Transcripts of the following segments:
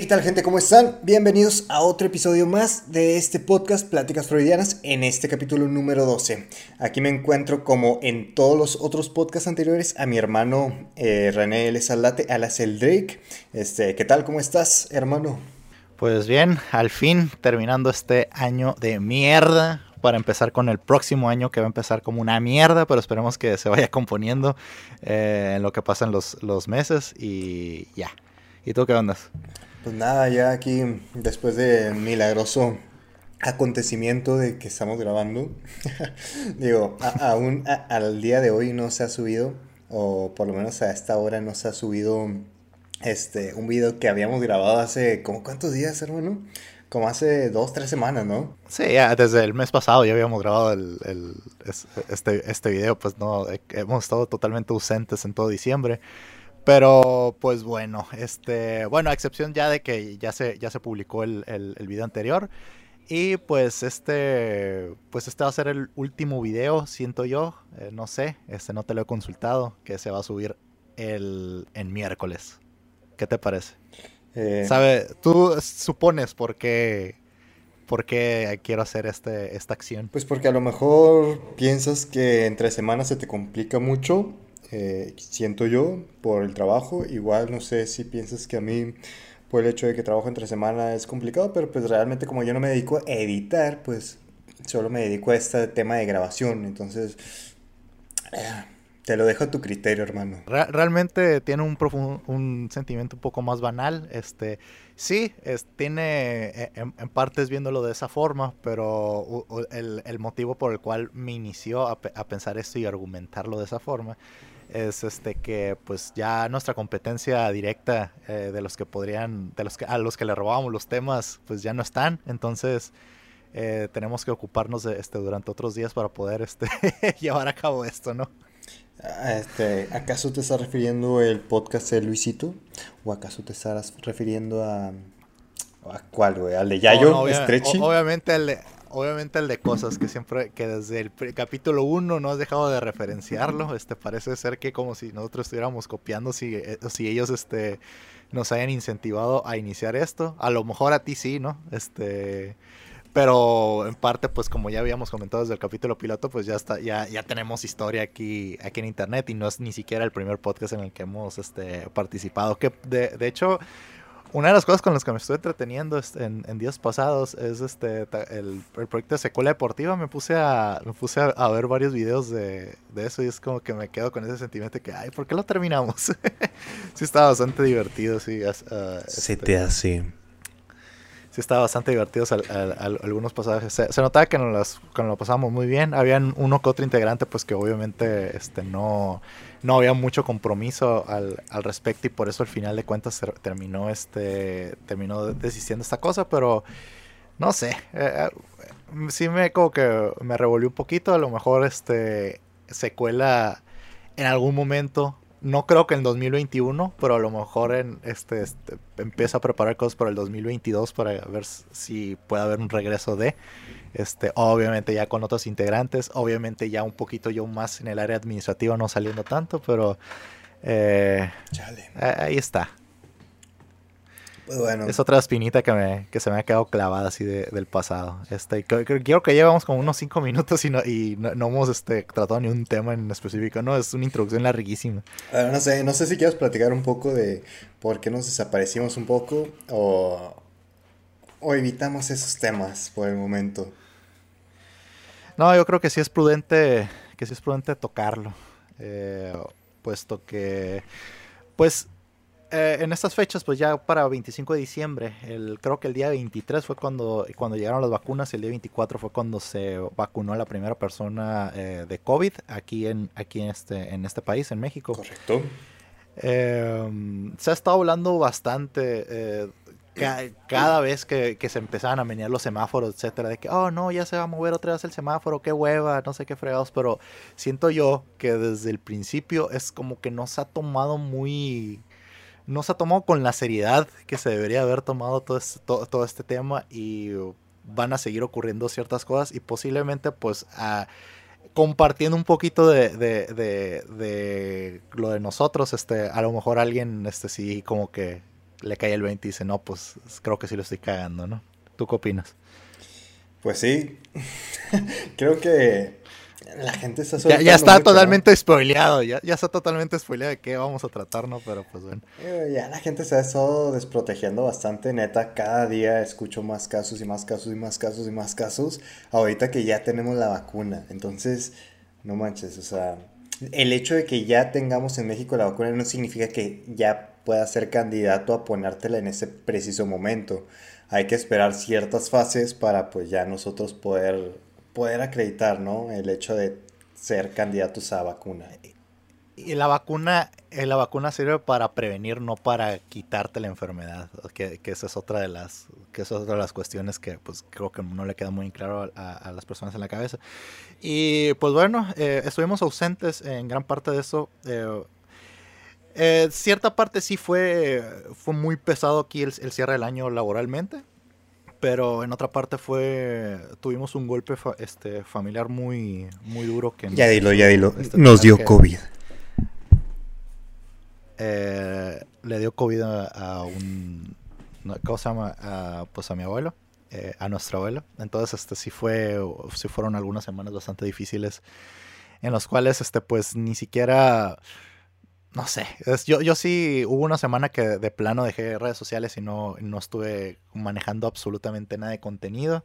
¿qué tal gente? ¿Cómo están? Bienvenidos a otro episodio más de este podcast Pláticas Freudianas en este capítulo número 12. Aquí me encuentro como en todos los otros podcasts anteriores a mi hermano eh, René L. Salate, alas el Drake. Este, ¿Qué tal? ¿Cómo estás, hermano? Pues bien, al fin terminando este año de mierda para empezar con el próximo año que va a empezar como una mierda, pero esperemos que se vaya componiendo eh, en lo que pasan los, los meses y ya. ¿Y tú qué andas? Pues nada, ya aquí después de milagroso acontecimiento de que estamos grabando, digo, aún al día de hoy no se ha subido, o por lo menos a esta hora no se ha subido este, un video que habíamos grabado hace, como cuántos días, hermano? Como hace dos, tres semanas, ¿no? Sí, ya desde el mes pasado ya habíamos grabado el, el, este, este video, pues no, hemos estado totalmente ausentes en todo diciembre. Pero, pues bueno, este, bueno, a excepción ya de que ya se, ya se publicó el, el, video anterior. Y pues este, pues este va a ser el último video, siento yo, eh, no sé, este no te lo he consultado, que se va a subir el, en miércoles. ¿Qué te parece? Eh, ¿Sabe? ¿Tú supones por qué, por qué quiero hacer este, esta acción? Pues porque a lo mejor piensas que entre semanas se te complica mucho eh, siento yo, por el trabajo. Igual no sé si piensas que a mí, por el hecho de que trabajo entre semana, es complicado, pero pues realmente como yo no me dedico a editar, pues solo me dedico a este tema de grabación. Entonces, eh, te lo dejo a tu criterio, hermano. realmente tiene un, un sentimiento un poco más banal. Este, sí, es, tiene e, en, partes viéndolo de esa forma, pero el, el, motivo por el cual me inició a, a pensar esto y argumentarlo de esa forma es este que pues ya nuestra competencia directa eh, de los que podrían, de los que a los que le robábamos los temas, pues ya no están. Entonces eh, tenemos que ocuparnos de este durante otros días para poder este llevar a cabo esto, ¿no? Ah, este, ¿acaso te estás refiriendo el podcast de Luisito? ¿O acaso te estás refiriendo a, a cuál, güey? ¿Al de Yayo? obviamente al de, obviamente el de cosas que siempre, que desde el capítulo 1 no has dejado de referenciarlo, este parece ser que como si nosotros estuviéramos copiando, si, eh, si ellos este, nos hayan incentivado a iniciar esto, a lo mejor a ti sí, ¿no? Este, pero en parte, pues como ya habíamos comentado desde el capítulo piloto, pues ya está, ya, ya tenemos historia aquí, aquí en internet y no es ni siquiera el primer podcast en el que hemos este, participado, que de, de hecho una de las cosas con las que me estoy entreteniendo en, días pasados es este el, proyecto de secuela deportiva. Me puse a me puse a, ver varios videos de, eso y es como que me quedo con ese sentimiento de que, ay, ¿por qué lo terminamos? sí, estaba bastante divertido, sí. Uh, Se te hace sí estaba bastante divertidos algunos pasajes. Se, notaba que nos, lo pasamos muy bien. Habían uno que otro integrante, pues que obviamente este, no, no había mucho compromiso al, respecto y por eso al final de cuentas terminó, este, terminó desistiendo esta cosa, pero no sé. Eh, eh, sí me como que me revolvió un poquito. A lo mejor este secuela en algún momento no creo que en 2021, pero a lo mejor en este, este empieza a preparar cosas para el 2022 para ver si puede haber un regreso de este obviamente ya con otros integrantes, obviamente ya un poquito yo más en el área administrativa no saliendo tanto, pero eh, ahí está. Pues es otra espinita que, me, que se me ha quedado clavada así del pasado. Este, quiero que llevamos como unos 5 minutos y, no, y no, hemos este, tratado ni un tema en específico. No, es una introducción larguísima. no sé, no sé si quieres platicar un poco de por qué nos desaparecimos un poco o, o evitamos esos temas por el momento. No, yo creo que sí es prudente, que sí es prudente tocarlo. Eh, puesto que, pues, eh, en estas fechas, pues ya para 25 de diciembre, el, creo que el día 23 fue cuando, cuando llegaron las vacunas, el día 24 fue cuando se vacunó la primera persona eh, de COVID aquí en, aquí en este, en este país, en México. Correcto. Em, se ha estado hablando bastante eh, cada vez que, que, se empezaban a menear los semáforos, etcétera, de que, oh no, ya se va a mover otra vez el semáforo, qué hueva, no sé qué fregados, pero siento yo que desde el principio es como que no se ha tomado muy no se ha tomado con la seriedad que se debería haber tomado todo este, todo, este tema y van a seguir ocurriendo ciertas cosas y posiblemente pues compartiendo un poquito de, de, de, lo de nosotros, este, a lo mejor alguien este sí como que le cae el 20 y dice, no, pues creo que sí lo estoy cagando, ¿no? ¿Tú qué opinas? Pues sí, creo que la gente está ya, ya está totalmente spoileado, ya, ya está totalmente spoileado de qué vamos a tratar, ¿no? Pero pues bueno. Eh, ya la gente se ha estado desprotegiendo bastante, neta. Cada día escucho más casos y más casos y más casos y más casos. Ahorita que ya tenemos la vacuna. Entonces, no manches, o sea, el hecho de que ya tengamos en México la vacuna no significa que ya puedas ser candidato a ponértela en ese preciso momento. Hay que esperar ciertas fases para pues ya nosotros poder poder acreditar, ¿no? El hecho de ser candidatos a vacuna. Y la vacuna, eh, la vacuna sirve para prevenir, no para quitarte la enfermedad. Que, esa es otra de las, que es otra de las cuestiones que pues creo que no le queda muy claro a, las personas en la cabeza. Y pues bueno, eh, estuvimos ausentes en gran parte de eso. Eh, cierta parte sí fue, fue muy pesado aquí el cierre del año laboralmente pero en otra parte fue tuvimos un golpe este familiar muy muy duro que ya dilo ya dilo. este, nos dio covid. Eh, le dio covid a, un cómo se llama a, pues a mi abuelo eh, a nuestro abuelo entonces este sí fue sí fueron algunas semanas bastante difíciles en los cuales este pues ni siquiera no sé, yo, yo sí hubo una semana que de plano dejé redes sociales y no, no estuve manejando absolutamente nada de contenido.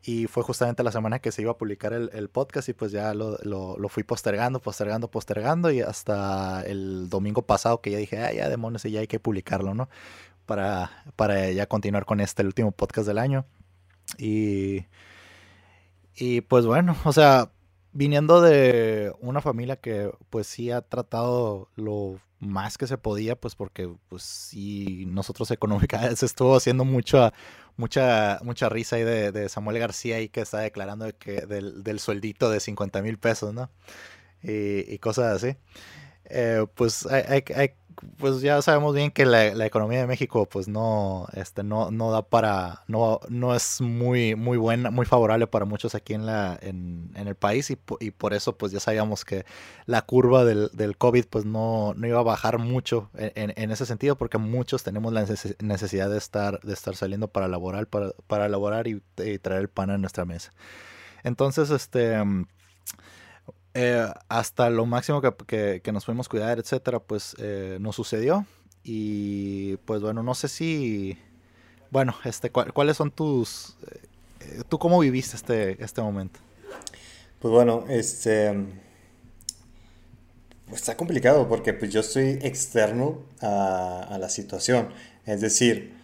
Y fue justamente la semana que se iba a publicar el, podcast y pues ya lo, lo, fui postergando, postergando, postergando y hasta el domingo pasado que ya dije, ah, ya demonios, ya hay que publicarlo, ¿no? Para, para ya continuar con este, el último podcast del año. Y, y pues bueno, o sea, viniendo de una familia que pues sí ha tratado lo más que se podía, pues porque pues sí, nosotros económicamente se estuvo haciendo mucha, mucha, mucha risa ahí de, Samuel García ahí que está declarando que del, del sueldito de 50 mil pesos, ¿no? Y, cosas así. Eh, pues hay, hay, pues ya sabemos bien que la, economía de México pues no este no, no da para no, no es muy muy buena muy favorable para muchos aquí en la en, el país y, por eso pues ya sabíamos que la curva del, del COVID pues no, no iba a bajar mucho en, ese sentido porque muchos tenemos la necesidad de estar de estar saliendo para laborar para, para elaborar y, y traer el pan a nuestra mesa. Entonces este eh, hasta lo máximo que, nos pudimos cuidar, etcétera, pues eh, nos sucedió. Y pues bueno, no sé si. Bueno, este, ¿cuáles son tus. Eh, ¿Tú cómo viviste este, este momento? Pues bueno, este. Pues está complicado porque pues yo soy externo a la situación. Es decir,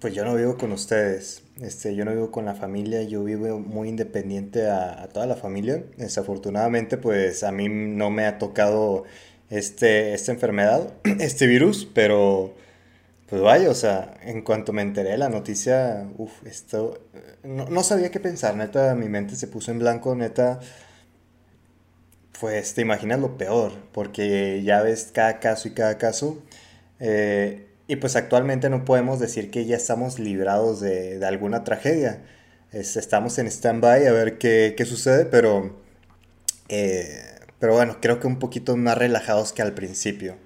pues yo no vivo con ustedes, este, yo no vivo con la familia, yo vivo muy independiente a, toda la familia. Desafortunadamente, pues a mí no me ha tocado este, esta enfermedad, este virus, pero pues vaya, o sea, en cuanto me enteré de la noticia, uff, esto, no, no, sabía qué pensar, neta, mi mente se puso en blanco, neta, pues te imaginas lo peor, porque ya ves cada caso y cada caso. Eh, y pues actualmente no podemos decir que ya estamos librados de, alguna tragedia. estamos en stand-by a ver qué, sucede, pero, eh, pero bueno, creo que un poquito más relajados que al principio.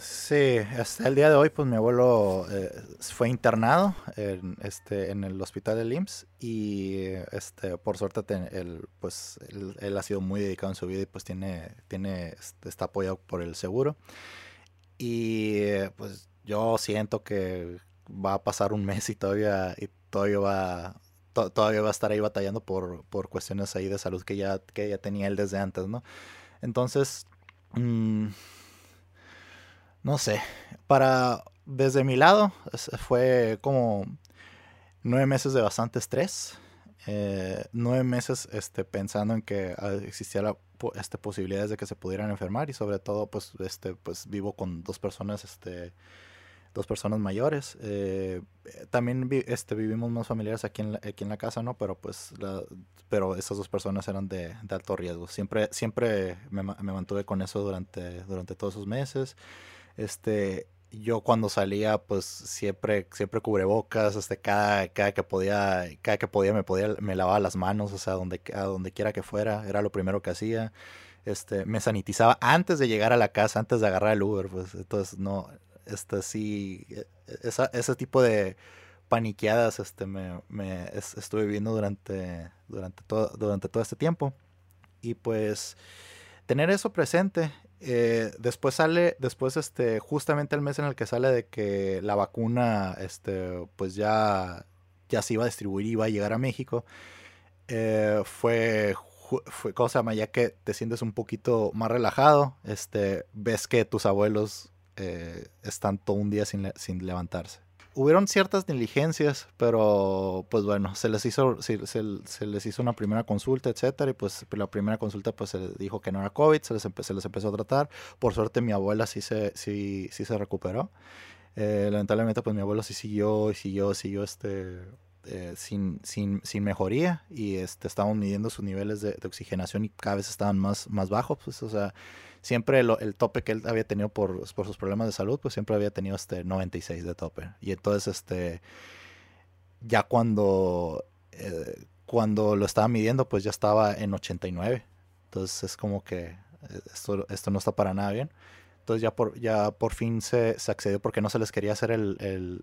Sí, hasta el día de hoy, pues mi abuelo eh, fue internado en, este, en el hospital de IMSS y este, por suerte él, pues, él, ha sido muy dedicado en su vida y pues tiene, tiene, este, está apoyado por el seguro. Y pues yo siento que va a pasar un mes y todavía, todavía va todavía va a estar ahí batallando por, por cuestiones ahí de salud que ya, que ya tenía él desde antes, ¿no? Entonces, mm, no sé, para, desde mi lado, fue como nueve meses de bastante estrés, eh, nueve meses este, pensando en que ah, existía la este, posibilidades de que se pudieran enfermar y sobre todo, pues, este, pues vivo con dos personas, este, dos personas mayores. Eh, también este, vivimos más familiares aquí en, la, aquí en la casa, ¿no? Pero pues, pero esas dos personas eran de, alto riesgo. Siempre, siempre me, me, mantuve con eso durante, durante todos esos meses. Este, yo cuando salía, pues siempre, siempre cubrebocas, este, cada, cada que podía, cada que podía me podía, me lavaba las manos, o sea, donde, a donde quiera que fuera, era lo primero que hacía. Este, me sanitizaba antes de llegar a la casa, antes de agarrar el Uber, pues entonces no, este sí, e, esa, ese tipo de paniqueadas este, me, me estuve viviendo durante, durante, todo, durante todo este tiempo. Y pues tener eso presente. Eh, después sale, después este, justamente el mes en el que sale de que la vacuna, este, pues ya, ya se iba a distribuir iba a llegar a México, eh, fue, fue, cosa Ya que te sientes un poquito más relajado, este, ves que tus abuelos eh, están todo un día sin, sin levantarse hubieron ciertas diligencias, pero pues bueno, se les hizo, se, les hizo una primera consulta, etcétera, y pues la primera consulta pues se dijo que no era COVID, se les, se les empezó a tratar. Por suerte mi abuela sí se, sí, sí se recuperó. Eh, lamentablemente pues mi abuelo sí siguió siguió, siguió este eh, sin, sin, sin, mejoría y este, estaban midiendo sus niveles de, oxigenación y cada vez estaban más, más bajos. Pues, o sea, siempre el tope que él había tenido por, por, sus problemas de salud, pues siempre había tenido este 96 de tope. Y entonces, este, ya cuando, eh, cuando lo estaba midiendo, pues ya estaba en 89. Entonces es como que eh, esto, esto no está para nada bien. Entonces ya por, ya por fin se, se accedió porque no se les quería hacer el,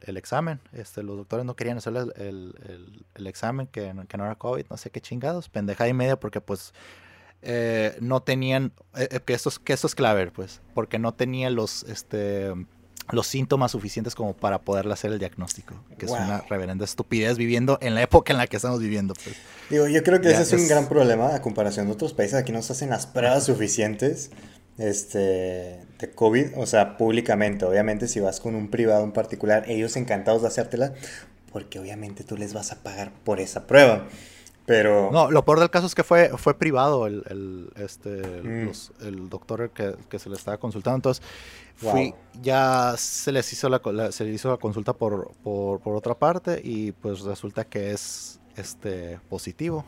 el, examen. Este, los doctores no querían hacer el, el, examen que, que, no era COVID, no sé qué chingados. Pendeja y media porque pues eh, no tenían, eh, eh, que, esto es, que esto es clave, pues, porque no tenían los, este, los síntomas suficientes como para poderle hacer el diagnóstico, que es una reverenda estupidez viviendo en la época en la que estamos viviendo. Pues. Digo, yo creo que ese es, un gran problema a comparación de otros países. Aquí no se hacen las pruebas suficientes este, de COVID, o sea, públicamente. Obviamente, si vas con un privado en particular, ellos encantados de hacértela, porque obviamente tú les vas a pagar por esa prueba. Pero... No, lo peor del caso es que fue, fue privado el, el este, mm. el doctor que, que, se le estaba consultando. Entonces, fui, ya se les hizo la, se les hizo la consulta por, por, por, otra parte y pues resulta que es este, positivo.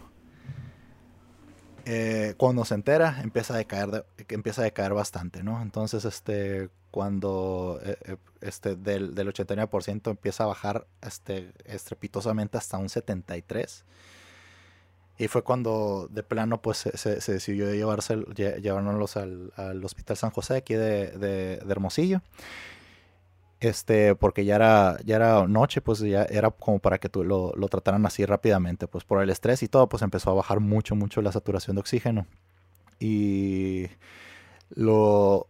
Eh, cuando se entera empieza a decaer empieza a decaer bastante no entonces este cuando eh, eh, este del, del 89% empieza a bajar este estrepitosamente hasta un 73 y fue cuando de plano pues se, se decidió llevarse llevárnoslos al, al, hospital San José aquí de, de, de Hermosillo este, porque ya era, ya era noche, pues ya era como para que tú lo, lo, trataran así rápidamente, pues por el estrés y todo, pues empezó a bajar mucho, mucho la saturación de oxígeno. Y lo,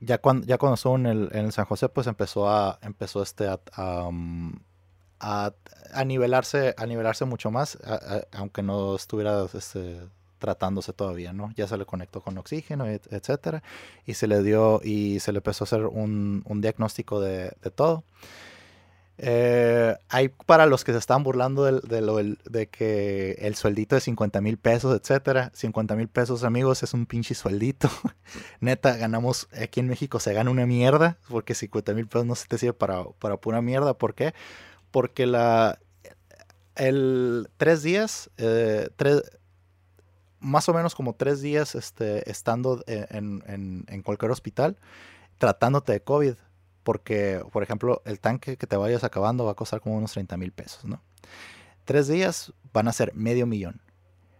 ya cuando, ya cuando estuvo en el, en el San José, pues empezó a, empezó este, a, a, mm, a nivelarse, a nivelarse mucho más, aunque no estuviera este, tratándose todavía, ¿no? Ya se le conectó con oxígeno, etcétera, y se le dio y se le empezó a hacer un, un diagnóstico de, de todo. Eh, hay para los que se están burlando de, de, lo, de que el sueldito de 50 mil pesos, etcétera. 50 mil pesos, amigos, es un pinche sueldito. Neta, ganamos aquí en México, se gana una mierda, porque 50 mil pesos no se te sirve para, para pura mierda. ¿Por qué? Porque la. El tres días, eh, tres, más o menos como tres días este, estando en, cualquier hospital tratándote de COVID. Porque, por ejemplo, el tanque que te vayas acabando va a costar como unos 30 mil pesos, ¿no? Tres días van a ser medio millón.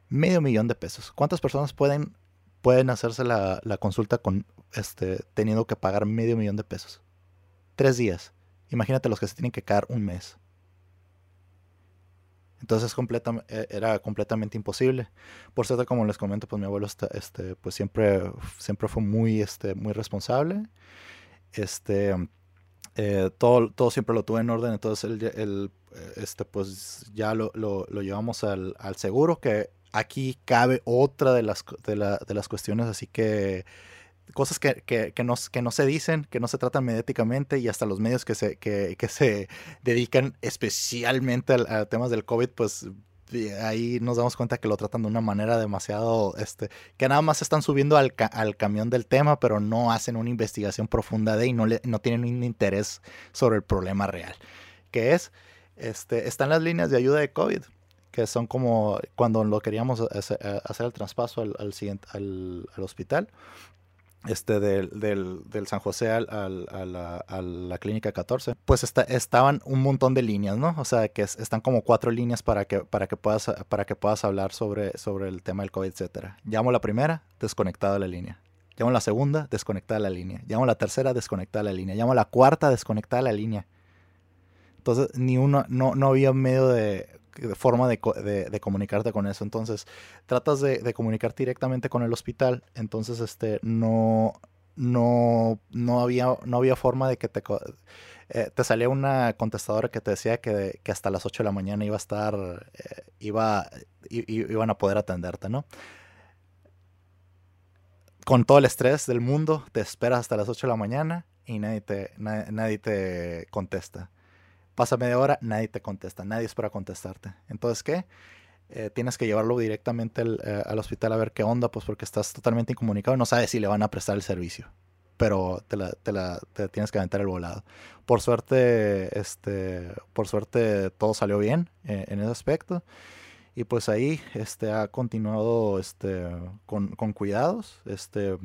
Medio millón de pesos. ¿Cuántas personas pueden, pueden hacerse la, la consulta con este, teniendo que pagar medio millón de pesos? Tres días. Imagínate los que se tienen que quedar un mes. Entonces e, era completamente imposible. Por cierto, como les comento, pues mi abuelo este, pues siempre, siempre fue muy, este, muy responsable. Este, eh, todo, todo siempre lo tuve en orden, entonces él, este, pues ya lo, lo, lo llevamos al, al, seguro, que aquí cabe otra de las, de, la, de las cuestiones, así que cosas que, que, que, no, que no se dicen, que no se tratan mediáticamente y hasta los medios que se, que, se dedican especialmente a, temas del COVID, pues ahí nos damos cuenta que lo tratan de una manera demasiado, este, que nada más están subiendo al, al camión del tema, pero no hacen una investigación profunda de y no, le, no tienen un interés sobre el problema real, que es, este, están las líneas de ayuda de COVID que son como cuando lo queríamos hacer, el traspaso al, al, siguiente, al, al hospital, este del, del, San José al, al, a, la, clínica 14, pues está, estaban un montón de líneas, ¿no? O sea, que están como cuatro líneas para que, para que, puedas, para que puedas hablar sobre, sobre el tema del COVID, etcétera. Llamo la primera, desconectada la línea. Llamo la segunda, desconectada la línea. Llamo la tercera, desconectada la línea. Llamo la cuarta, desconectada la línea. Entonces, ni uno, no, no había medio de, forma de, de, comunicarte con eso. Entonces, tratas de, de comunicarte directamente con el hospital. Entonces, este, no, no, no, había, no había forma de que te, eh, te salía una contestadora que te decía que, que, hasta las 8 de la mañana iba a estar, eh, iba, iban a poder atenderte, ¿no? Con todo el estrés del mundo, te esperas hasta las 8 de la mañana y nadie te, nadie, te contesta. Pasa media hora, nadie te contesta, nadie espera contestarte. Entonces, ¿qué? Eh, tienes que llevarlo directamente al hospital a ver qué onda, pues porque estás totalmente incomunicado no sabes si le van a prestar el servicio pero te la, te la te tienes que aventar el volado. Por suerte, este, por suerte todo salió bien eh, en ese aspecto. Y pues ahí este, ha continuado este, con, con cuidados. Este,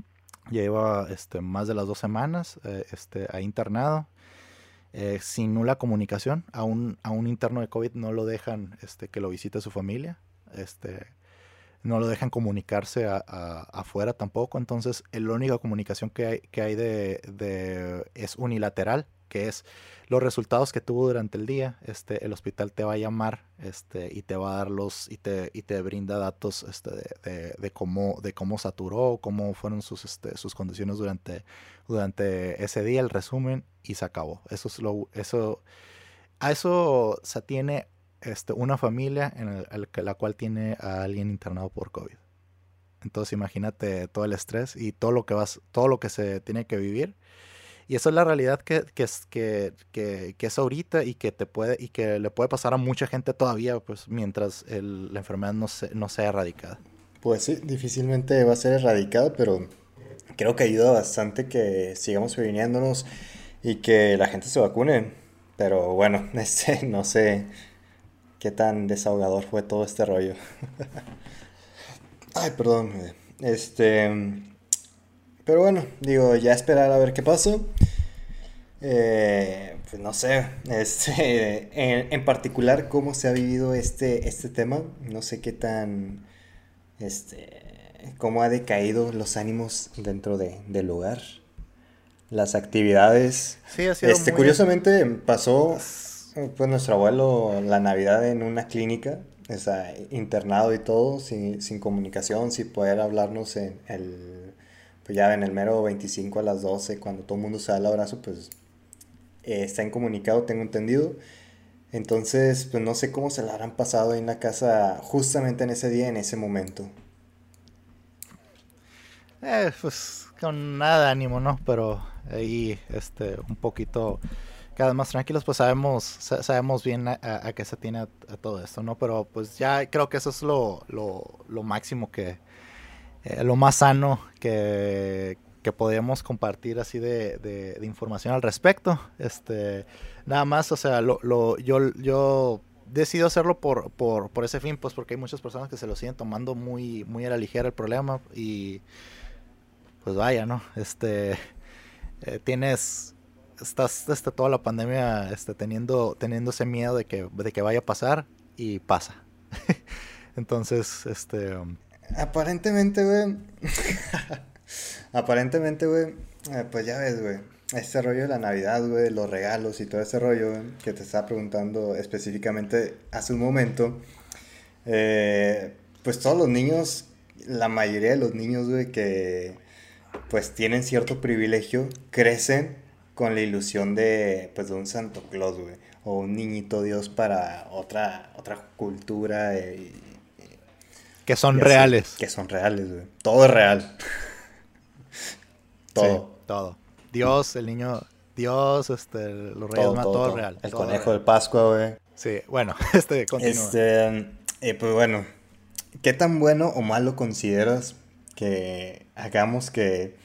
lleva este, más de las dos semanas eh, este, ahí internado. Eh, sin nula comunicación. A un, a un interno de COVID no lo dejan este, que lo visite su familia. Este, no lo dejan comunicarse a, afuera tampoco. Entonces, la única comunicación que hay, que hay de, es unilateral, que es los resultados que tuvo durante el día. Este, el hospital te va a llamar este, y te va a dar los y te, y te brinda datos este, de, de, cómo, de cómo saturó, cómo fueron sus, este, sus condiciones durante, durante ese día, el resumen, y se acabó. Eso es lo, eso, a eso se tiene este, una familia en la cual tiene a alguien internado por COVID. Entonces imagínate todo el estrés y todo lo que vas, todo lo que se tiene que vivir. Y esa es la realidad que, que, que, que, es ahorita y que te puede, y que le puede pasar a mucha gente todavía, pues, mientras la enfermedad no, se, no sea erradicada. Pues sí, difícilmente va a ser erradicada, pero creo que ayuda bastante que sigamos previniéndonos y que la gente se vacune. Pero bueno, este, no sé qué tan desahogador fue todo este rollo. Ay, perdón. Este. Pero bueno, digo, ya esperar a ver qué pasó. Eh, pues no sé, este, en, particular cómo se ha vivido este, este tema. No sé qué tan. Este. Cómo ha decaído los ánimos dentro de, del lugar. Las actividades. Sí, ha sido este, Curiosamente pasó pues nuestro abuelo la Navidad en una clínica, o sea, internado y todo, sin, sin comunicación, sin poder hablarnos en el, pues ya en el mero 25 a las 12, cuando todo el mundo se da el abrazo, pues eh, está incomunicado, tengo entendido. Entonces, pues no sé cómo se la habrán pasado ahí en la casa justamente en ese día, en ese momento. Eh, pues con nada de ánimo, ¿no? Pero ahí, este, un poquito cada más tranquilos, pues sabemos, sabemos bien a, qué se tiene a, todo esto, ¿no? Pero pues ya creo que eso es lo, lo, máximo que, eh, lo más sano que, que podríamos compartir así de, de, información al respecto. Este, nada más, o sea, lo, lo, yo, yo decido hacerlo por, por, por ese fin, pues porque hay muchas personas que se lo siguen tomando muy, muy a la ligera el problema y pues vaya, ¿no? Este, eh, tienes estás este, toda la pandemia este, teniendo, teniendo ese miedo de que, de que vaya a pasar y pasa. Entonces, este... Aparentemente, güey. Aparentemente, güey. Eh, pues ya ves, güey. Este rollo de la Navidad, güey, los regalos y todo ese rollo, que te estaba preguntando específicamente hace un momento. Eh, pues todos los niños, la mayoría de los niños, güey, que pues tienen cierto privilegio, crecen con la ilusión de, pues, de un Santo Claus, güey. O un niñito Dios para otra, otra cultura. Eh, que son reales. que son reales, güey. Todo es real. todo. todo. Dios, el niño Dios, este, los reyes todo, todo, real. El conejo del Pascua, güey. Sí, bueno, este continúa. Este, eh, pues bueno, ¿qué tan bueno o malo consideras que hagamos que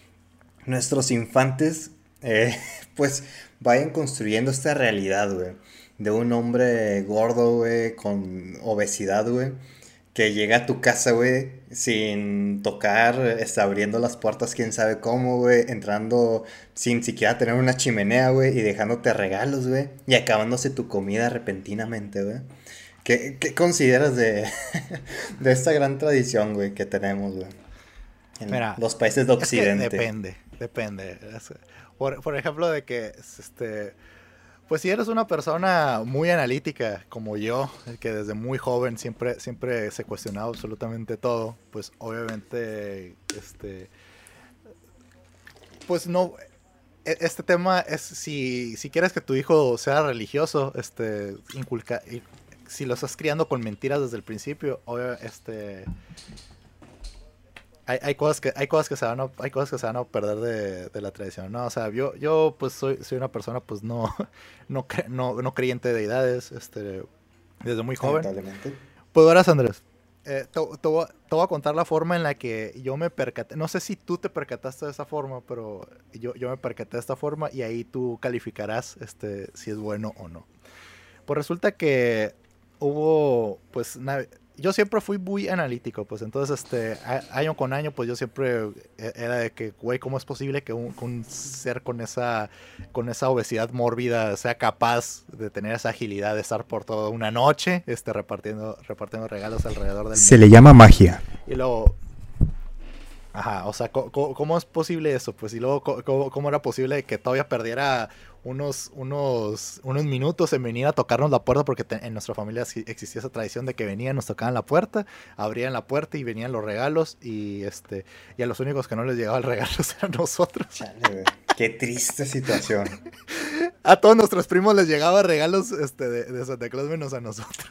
nuestros infantes eh, pues vayan construyendo esta realidad, güey. De un hombre gordo, güey, con obesidad, güey. Que llega a tu casa, güey, sin tocar, está abriendo las puertas, quién sabe cómo, güey. Entrando sin siquiera tener una chimenea, güey. Y dejándote regalos, güey. Y acabándose tu comida repentinamente, güey. ¿Qué, ¿Qué, consideras de, de esta gran tradición, güey, que tenemos, güey? En los países de Occidente. depende, depende. Por, por, ejemplo, de que este, pues si eres una persona muy analítica como yo, que desde muy joven siempre, siempre se cuestionaba absolutamente todo, pues obviamente, este, pues no, e, este tema es si, si quieres que tu hijo sea religioso, este, inculca, si lo estás criando con mentiras desde el principio, este, hay, hay, cosas que hay cosas que se van a, hay cosas que se van a perder de, de la tradición no o sea yo yo pues soy, soy una persona pues no no, no, no creyente de deidades este desde muy joven. Pues verás Andrés eh, te, te, voy, a contar la forma en la que yo me percaté no sé si tú te percataste de esa forma pero yo, yo me percaté de esta forma y ahí tú calificarás este si es bueno o no. Pues resulta que hubo pues yo siempre fui muy analítico, pues entonces, este, año con año, pues yo siempre e, era de que, güey, ¿cómo es posible que un, ser con esa, con esa obesidad mórbida sea capaz de tener esa agilidad de estar por toda una noche, este, repartiendo, repartiendo regalos alrededor del Se le llama magia. Y luego, ajá, o sea, ¿cómo, es posible eso? Pues y luego, ¿cómo, cómo era posible que todavía perdiera unos, unos, unos minutos en venir a tocarnos la puerta, porque en nuestra familia existía esa tradición de que venían, nos tocaban la puerta, abrían la puerta y venían los regalos, y este y a los únicos que no les llegaba el regalo eran nosotros. Qué triste situación. a todos nuestros primos les llegaba regalos este, de, Santa Claus menos a nosotros.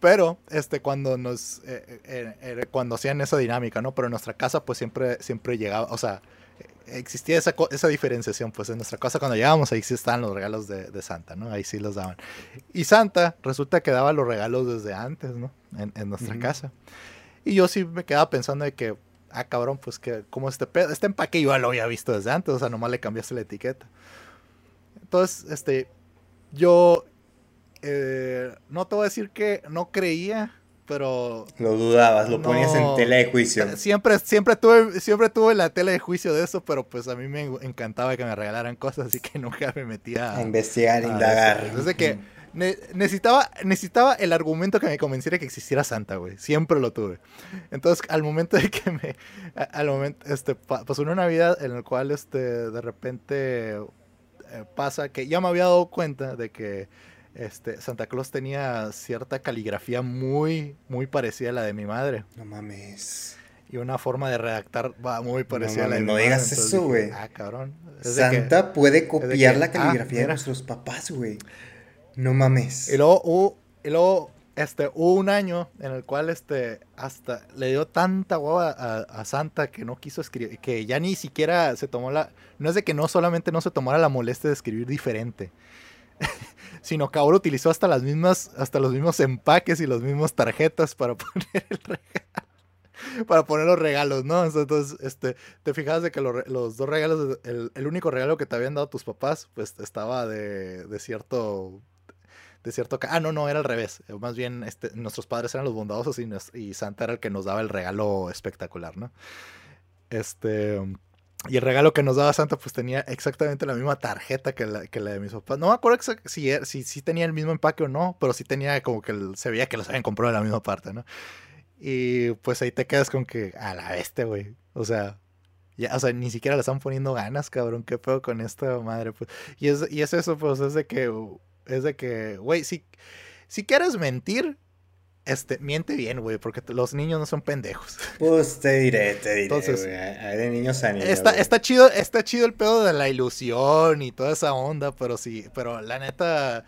Pero, este, cuando nos, eh, eh, eh, cuando hacían esa dinámica, ¿no? Pero en nuestra casa, pues siempre, siempre llegaba, o sea, existía esa, esa diferenciación, pues en nuestra casa cuando llegábamos ahí sí estaban los regalos de, Santa, ¿no? Ahí sí los daban. Y Santa resulta que daba los regalos desde antes, ¿no? En, nuestra casa. Y yo sí me quedaba pensando de que, ah, cabrón, pues que como este este empaque yo lo había visto desde antes, o sea, nomás le cambiaste la etiqueta. Entonces, este, yo, eh, no te voy a decir que no creía pero... Lo dudabas, lo ponías en tela de juicio. Siempre, siempre, tuve, siempre tuve la tela de juicio de eso, pero pues a mí me encantaba que me regalaran cosas, así que nunca me metía a... investigar, a indagar. Desde que necesitaba, necesitaba el argumento que me convenciera que existiera Santa, güey. Siempre lo tuve. Entonces, al momento de que me... Al momento, este, pasó una Navidad en la cual, este, de repente eh, pasa que ya me había dado cuenta de que este, Santa Claus tenía cierta caligrafía muy, muy parecida a la de mi madre. No mames. Y una forma de redactar va muy parecida a la de mi madre. No digas eso, güey. Ah, cabrón. Santa puede copiar la ah, caligrafía de nuestros papás, güey. No mames. Y luego hubo, y luego, este, hubo un año en el cual este, hasta le dio tanta guava a, Santa que no quiso escribir, que ya ni siquiera se tomó la... No es de que no solamente no se tomara la molestia de escribir diferente, sino que utilizó hasta las mismas, hasta los mismos empaques y los mismos tarjetas para poner el para poner los regalos, ¿no? Entonces, este, te fijas de que los, dos regalos, el, único regalo que te habían dado tus papás, pues estaba de, de cierto de cierto ah no no era al revés más bien este, nuestros padres eran los bondadosos y Santa era el que nos daba el regalo espectacular no este y el regalo que nos daba Santa pues tenía exactamente la misma tarjeta que la, que la de mis papás. No me acuerdo si, si, si tenía el mismo empaque o no, pero sí tenía como que se veía que los habían comprado de la misma parte, ¿no? Y pues ahí te quedas con que a la bestia, güey. O sea, ya, o sea, ni siquiera le están poniendo ganas, cabrón. ¿Qué pedo con esta madre? Pues? Y, es, y es eso, pues, es de que, es de que, güey, si, si quieres mentir, este, miente bien, güey, porque los niños no son pendejos. Pues te diré, te diré, Entonces, Hay de niños a niños. Está, está, chido, está chido el pedo de la ilusión y toda esa onda, pero sí, pero la neta,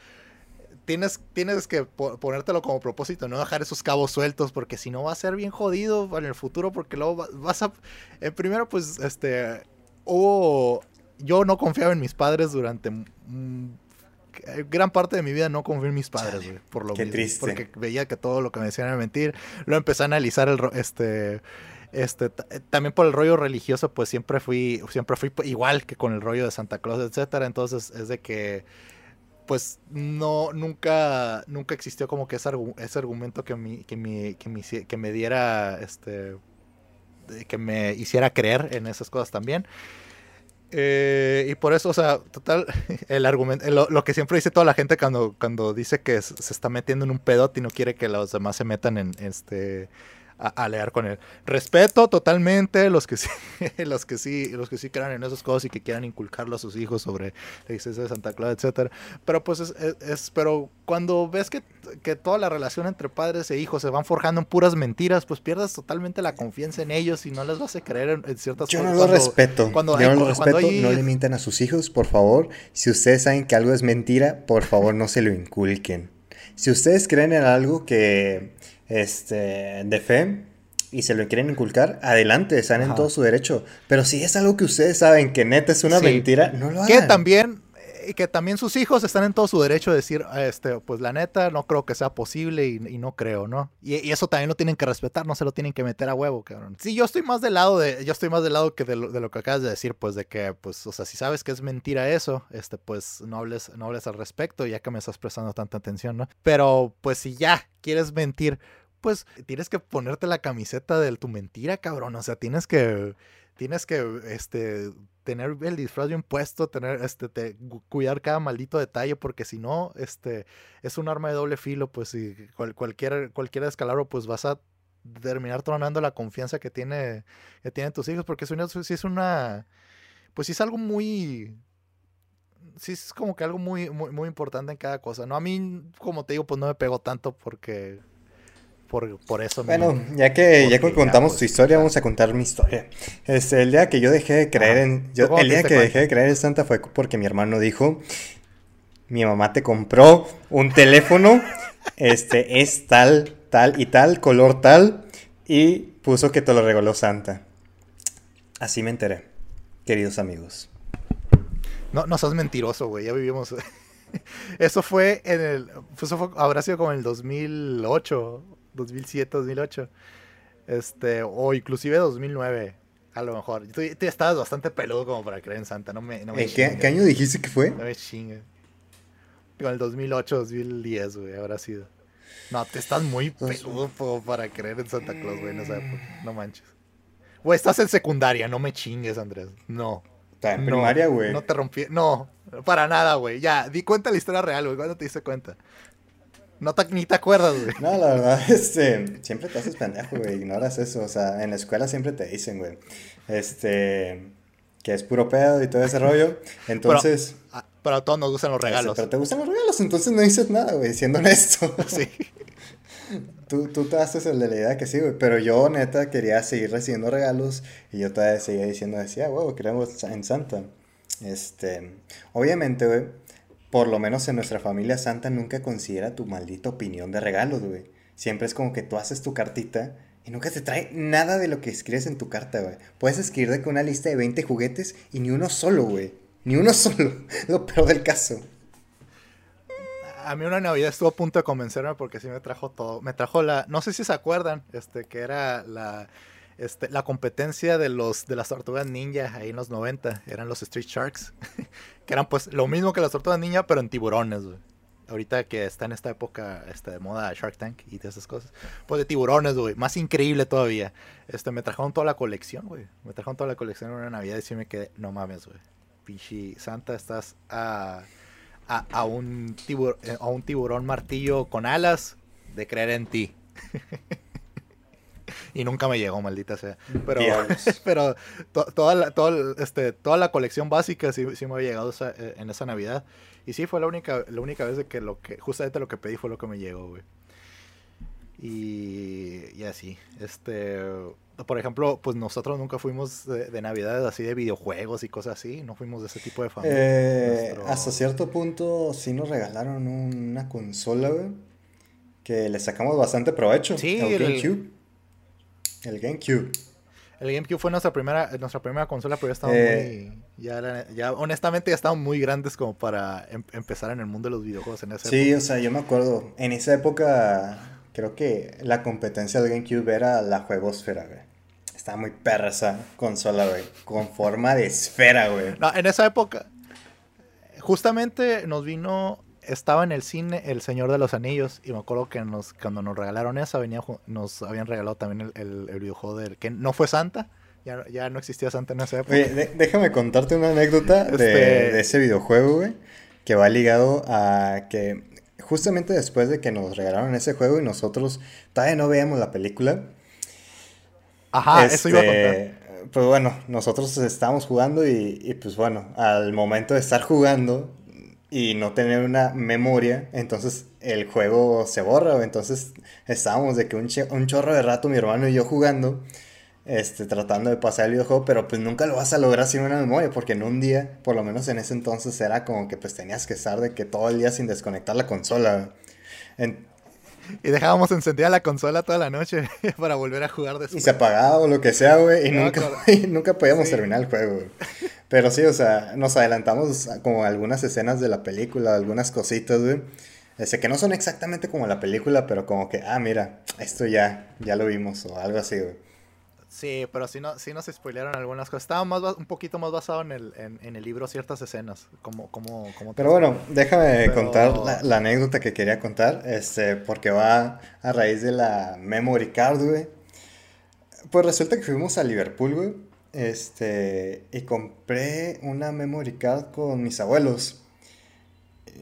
tienes, tienes que ponértelo como propósito, no dejar esos cabos sueltos, porque si no va a ser bien jodido en el futuro, porque luego vas a... Eh, primero, pues, este, hubo... Yo no confiaba en mis padres durante gran parte de mi vida no confié en mis padres, güey, por lo Qué triste. Porque veía que todo lo que me decían era mentir. Luego empecé a analizar el, este, este, eh, también por el rollo religioso, pues siempre fui, siempre fui igual que con el rollo de Santa Claus, etcétera. Entonces es de que, pues no, nunca, nunca existió como que ese, ese argumento que, mi, que, mi, que, mi, que me diera, este, que me hiciera creer en esas cosas también. Eh, y por eso, o sea, total, el argumento, lo, que siempre dice toda la gente cuando, cuando dice que se está metiendo en un pedote y no quiere que los demás se metan en este a, leer con él. Respeto totalmente los que sí, los que sí, los que sí crean en esas cosas y que quieran inculcarlo a sus hijos sobre la existencia de Santa Claus, etcétera. Pero pues es, pero cuando ves que, que, toda la relación entre padres e hijos se van forjando en puras mentiras, pues pierdes totalmente la confianza en ellos y no les vas a creer en, ciertas cosas. Yo no lo respeto. Cuando Yo no lo respeto. No le mientan a sus hijos, por favor. Si ustedes saben que algo es mentira, por favor no se lo inculquen. Si ustedes creen en algo que este, de fe y se lo quieren inculcar, adelante, están en todo su derecho. Pero si es algo que ustedes saben que neta es una mentira, no lo hagan. Que también, eh, que también sus hijos están en todo su derecho de decir, este, pues la neta, no creo que sea posible y, no creo, ¿no? Y, eso también lo tienen que respetar, no se lo tienen que meter a huevo, cabrón. Sí, yo estoy más del lado de, yo estoy más del lado que de lo, que acabas de decir, pues de que, pues, o sea, si sabes que es mentira eso, este, pues no hables, no hables al respecto, ya que me estás prestando tanta atención, ¿no? Pero, pues si ya quieres mentir, pues tienes que ponerte la camiseta de tu mentira, cabrón. O sea, tienes que, tienes que, este, tener el disfraz bien puesto, tener, este, cuidar cada maldito detalle, porque si no, este, es un arma de doble filo, pues, si cualquier, cualquier escalaro, pues vas a terminar tronando la confianza que tiene, que tienen tus hijos, porque si, si es una, pues si es algo muy, sí es como que algo muy, muy, muy importante en cada cosa, ¿no? A mí, como te digo, pues no me pego tanto porque por, eso. Bueno, ya que ya contamos tu pues, historia, vamos a contar mi historia. Este, el día que yo dejé de creer en... Yo, el día que dejé de creer en Santa fue porque mi hermano dijo, mi mamá te compró un teléfono, este, es tal, tal y tal, color tal, y puso que te lo regaló Santa. Así me enteré, queridos amigos. No, no sos mentiroso, güey, ya vivimos... Eso fue en el. Eso fue, habrá sido como en el 2008 2007, 2008. Este, o inclusive 2009, a lo mejor. Tú, estabas bastante peludo como para creer en Santa, no me, no ¿En qué, qué, año dijiste que fue? No me chingue. Con el 2008, 2010, güey, habrá sido. No, te estás muy peludo para creer en Santa Claus, güey, no, no manches. Güey, estás en secundaria, no me chingues, Andrés. No. Está en primaria, güey. No, te rompí. No, para nada, güey. Ya, di cuenta la historia real, güey. ¿Cuándo te diste cuenta? No te, ni te acuerdas, güey. No, la verdad, este, siempre te haces pendejo, güey, ignoras eso. O sea, en la escuela siempre te dicen, güey, este, que es puro pedo y todo ese rollo. Entonces... Pero, a todos nos gustan los regalos. Pero te gustan los regalos, entonces no dices nada, güey, siendo honesto. Sí. Tú, tú te haces el de la idea que sí, güey. Pero yo, neta, quería seguir recibiendo regalos. Y yo todavía seguía diciendo, decía, wow, creemos en Santa. Este, obviamente, güey por lo menos en nuestra familia santa nunca considera tu maldita opinión de regalos, güey. Siempre es como que tú haces tu cartita y nunca te trae nada de lo que escribes en tu carta, güey. Puedes escribir con una lista de 20 juguetes y ni uno solo, güey. Ni uno solo. lo peor del caso. A mí una Navidad estuvo a punto de convencerme porque sí me trajo todo. Me trajo la... No sé si se acuerdan, este, que era la este, la competencia de los de las tortugas ninja ahí en los 90 eran los Street Sharks, que eran pues lo mismo que las tortugas ninja, pero en tiburones, Ahorita que está en esta época este, de moda Shark Tank y de esas cosas. Pues de tiburones, güey. Más increíble todavía. Este, me trajeron toda la colección, güey. Me trajeron toda la colección en una Navidad y sí me no mames, güey. Pichi Santa, estás a, a, un tiburón, eh, a un tiburón martillo con alas de creer en ti. y nunca me llegó, maldita sea. Pero, pero toda, la, este, toda la colección básica sí, sí me había llegado eh, en esa Navidad. Y sí, fue la única, la única vez de que, lo que justamente lo que pedí fue lo que me llegó, güey. Y, y así, este, por ejemplo, pues nosotros nunca fuimos de, de Navidades así de videojuegos y cosas así, no fuimos de ese tipo de familia. Eh, hasta cierto punto sí nos regalaron una consola, güey, que le sacamos bastante provecho. Sí, el GameCube. El GameCube. El GameCube fue nuestra primera, nuestra primera consola, pero ya estábamos eh, muy. Ya, honestamente, ya estábamos muy grandes como para em, empezar en el mundo de los videojuegos en esa sí, o sea, yo me acuerdo. En esa época, creo que la competencia del GameCube era la juegosfera, güey. Estaba muy perra esa consola, güey. Con forma de esfera, güey. No, en esa época, justamente nos vino estaba en el cine El Señor de los Anillos y me acuerdo que nos, cuando nos regalaron esa venía, nos habían regalado también el, el, videojuego del que no fue Santa. Ya, ya, no existía Santa en esa época. déjame contarte una anécdota de, este de, ese videojuego, güey, que va ligado a que justamente después de que nos regalaron ese juego y nosotros todavía no veíamos la película, Ajá, eso iba a contar. Este, pues bueno, nosotros estábamos jugando y, y, pues bueno, al momento de estar jugando y no tener una memoria, entonces el juego se borra, entonces estábamos de que un, un chorro de rato mi hermano y yo jugando este, tratando de pasar el videojuego, pero pues nunca lo vas a lograr sin una memoria, porque en un día, por lo menos en ese entonces, era como que pues tenías que estar de que todo el día sin desconectar la consola. Y dejábamos encendida la consola toda la noche para volver a jugar después. Y se apagaba o lo que sea, güey, y, nunca, nunca podíamos terminar el juego, Pero sí, o sea, nos adelantamos como algunas escenas de la película, algunas cositas, güey. Ese, que no son exactamente como la película, pero como que, ah, mira, esto ya, ya lo vimos, o algo así, güey. Sí, pero sí, no, sí nos spoilearon algunas cosas. Estaba más, un poquito más basado en el, en, el libro ciertas escenas. Como, como, como pero bueno, déjame contar la, anécdota que quería contar. Este, porque va a raíz de la memory card, güey. Pues resulta que fuimos a Liverpool, güey. Este, y compré una memory card con mis abuelos.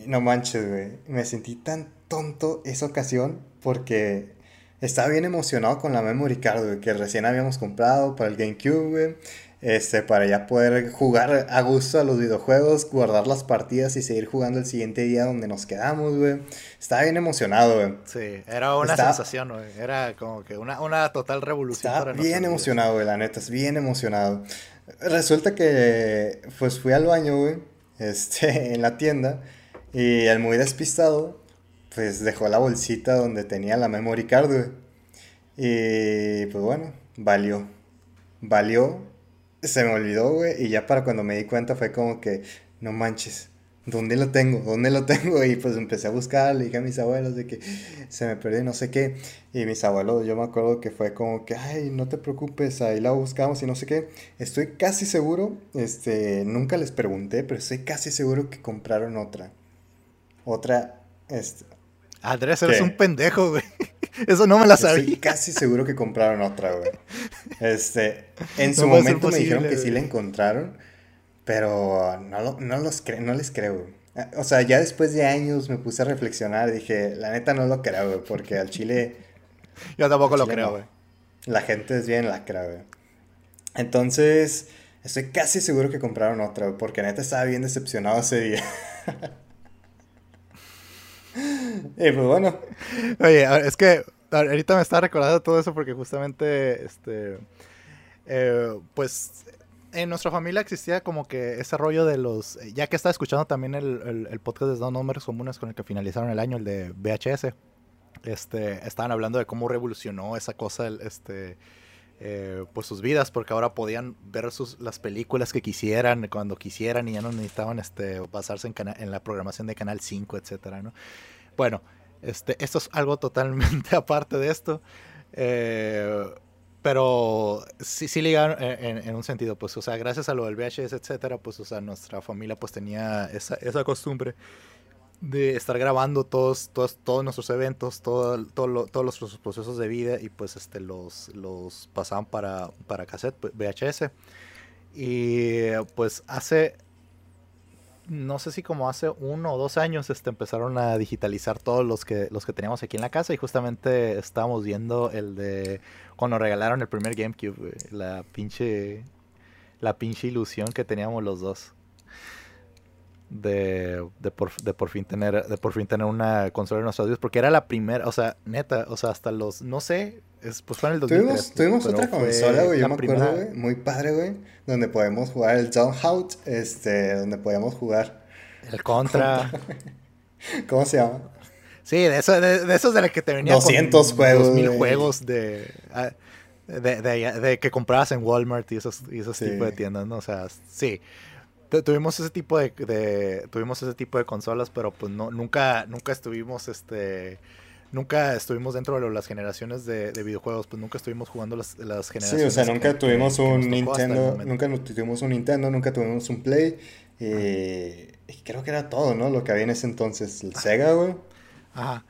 No manches, güey. Me sentí tan tonto esa ocasión porque estaba bien emocionado con la memory card, que recién habíamos comprado para el GameCube, Este, para ya poder jugar a gusto a los videojuegos, guardar las partidas y seguir jugando el siguiente día donde nos quedamos, güey. Estaba bien emocionado, güey. Sí, era una sensación, güey. Era como que una, una total revolución. Estaba bien emocionado, güey, la neta, es bien emocionado. Resulta que, pues fui al baño, güey, este, en la tienda, y el muy despistado pues dejó la bolsita donde tenía la memory card, güey. Y pues bueno, valió. Valió. Se me olvidó, güey. Y ya para cuando me di cuenta fue como que, no manches, ¿dónde lo tengo? ¿Dónde lo tengo? Y pues empecé a buscar, le dije a mis abuelos de que se me perdió no sé qué. Y mis abuelos, yo me acuerdo que fue como que, ay, no te preocupes, ahí la buscamos y no sé qué. Estoy casi seguro, este, nunca les pregunté, pero estoy casi seguro que compraron otra. Otra, este, Andrés, eres un pendejo, güey. Eso no me la sabía. Estoy casi seguro que compraron otra, güey. Este, en su momento me dijeron que sí la encontraron, pero no, no, los no les creo, güey. O sea, ya después de años me puse a reflexionar y dije, la neta no lo creo, güey, porque al Chile... Yo tampoco lo creo, güey. La gente es bien lacra, güey. Entonces, estoy casi seguro que compraron otra, güey, porque neta estaba bien decepcionado ese día. Y pues bueno. Oye, es que ahorita me está recordando todo eso porque justamente, este, eh, pues en nuestra familia existía como que ese rollo de los, ya que estaba escuchando también el, el, podcast de dos números comunes con el que finalizaron el año, el de VHS, este, estaban hablando de cómo revolucionó esa cosa, este, eh, pues sus vidas, porque ahora podían ver sus, las películas que quisieran, cuando quisieran, y ya no necesitaban este, basarse en, en la programación de Canal 5, etcétera, ¿no? Bueno, este, esto es algo totalmente aparte de esto. Eh, pero sí, sí ligaron en, un sentido, pues, o sea, gracias a lo del VHS, etcétera, pues, o sea, nuestra familia pues tenía esa, esa costumbre de estar grabando todos, todos, todos nuestros eventos, todo, todo todos los procesos de vida y pues este los, los pasaban para, para cassette, VHS. Y pues hace no sé si como hace uno o dos años este, empezaron a digitalizar todos los que, los que teníamos aquí en la casa y justamente estábamos viendo el de cuando regalaron el primer GameCube, la pinche, la pinche ilusión que teníamos los dos. De, de, por, de por fin tener de por fin tener una consola en nuestros días porque era la primera o sea neta o sea hasta los no sé es, pues fue en el 2003 tuvimos, otra consola güey yo me acuerdo güey muy padre güey donde podemos jugar el Out, este, donde podíamos jugar. El Contra. ¿Cómo se llama? Sí, de, eso, de, esos de los que te venían 200 juegos. 2000 juegos ah, de, de, que comprabas en Walmart y esos, y esos tipos de tiendas, ¿no? O sea, sí. Tuvimos ese tipo de, tuvimos ese tipo de consolas, pero pues no, nunca, nunca estuvimos este nunca estuvimos dentro de las generaciones de, videojuegos, pues nunca estuvimos jugando las, las generaciones. Sí, o sea, nunca tuvimos un Nintendo, nunca tuvimos un Nintendo, nunca tuvimos un Play. y creo que era todo, ¿no? Lo que había en ese entonces, el Sega, güey. Ajá.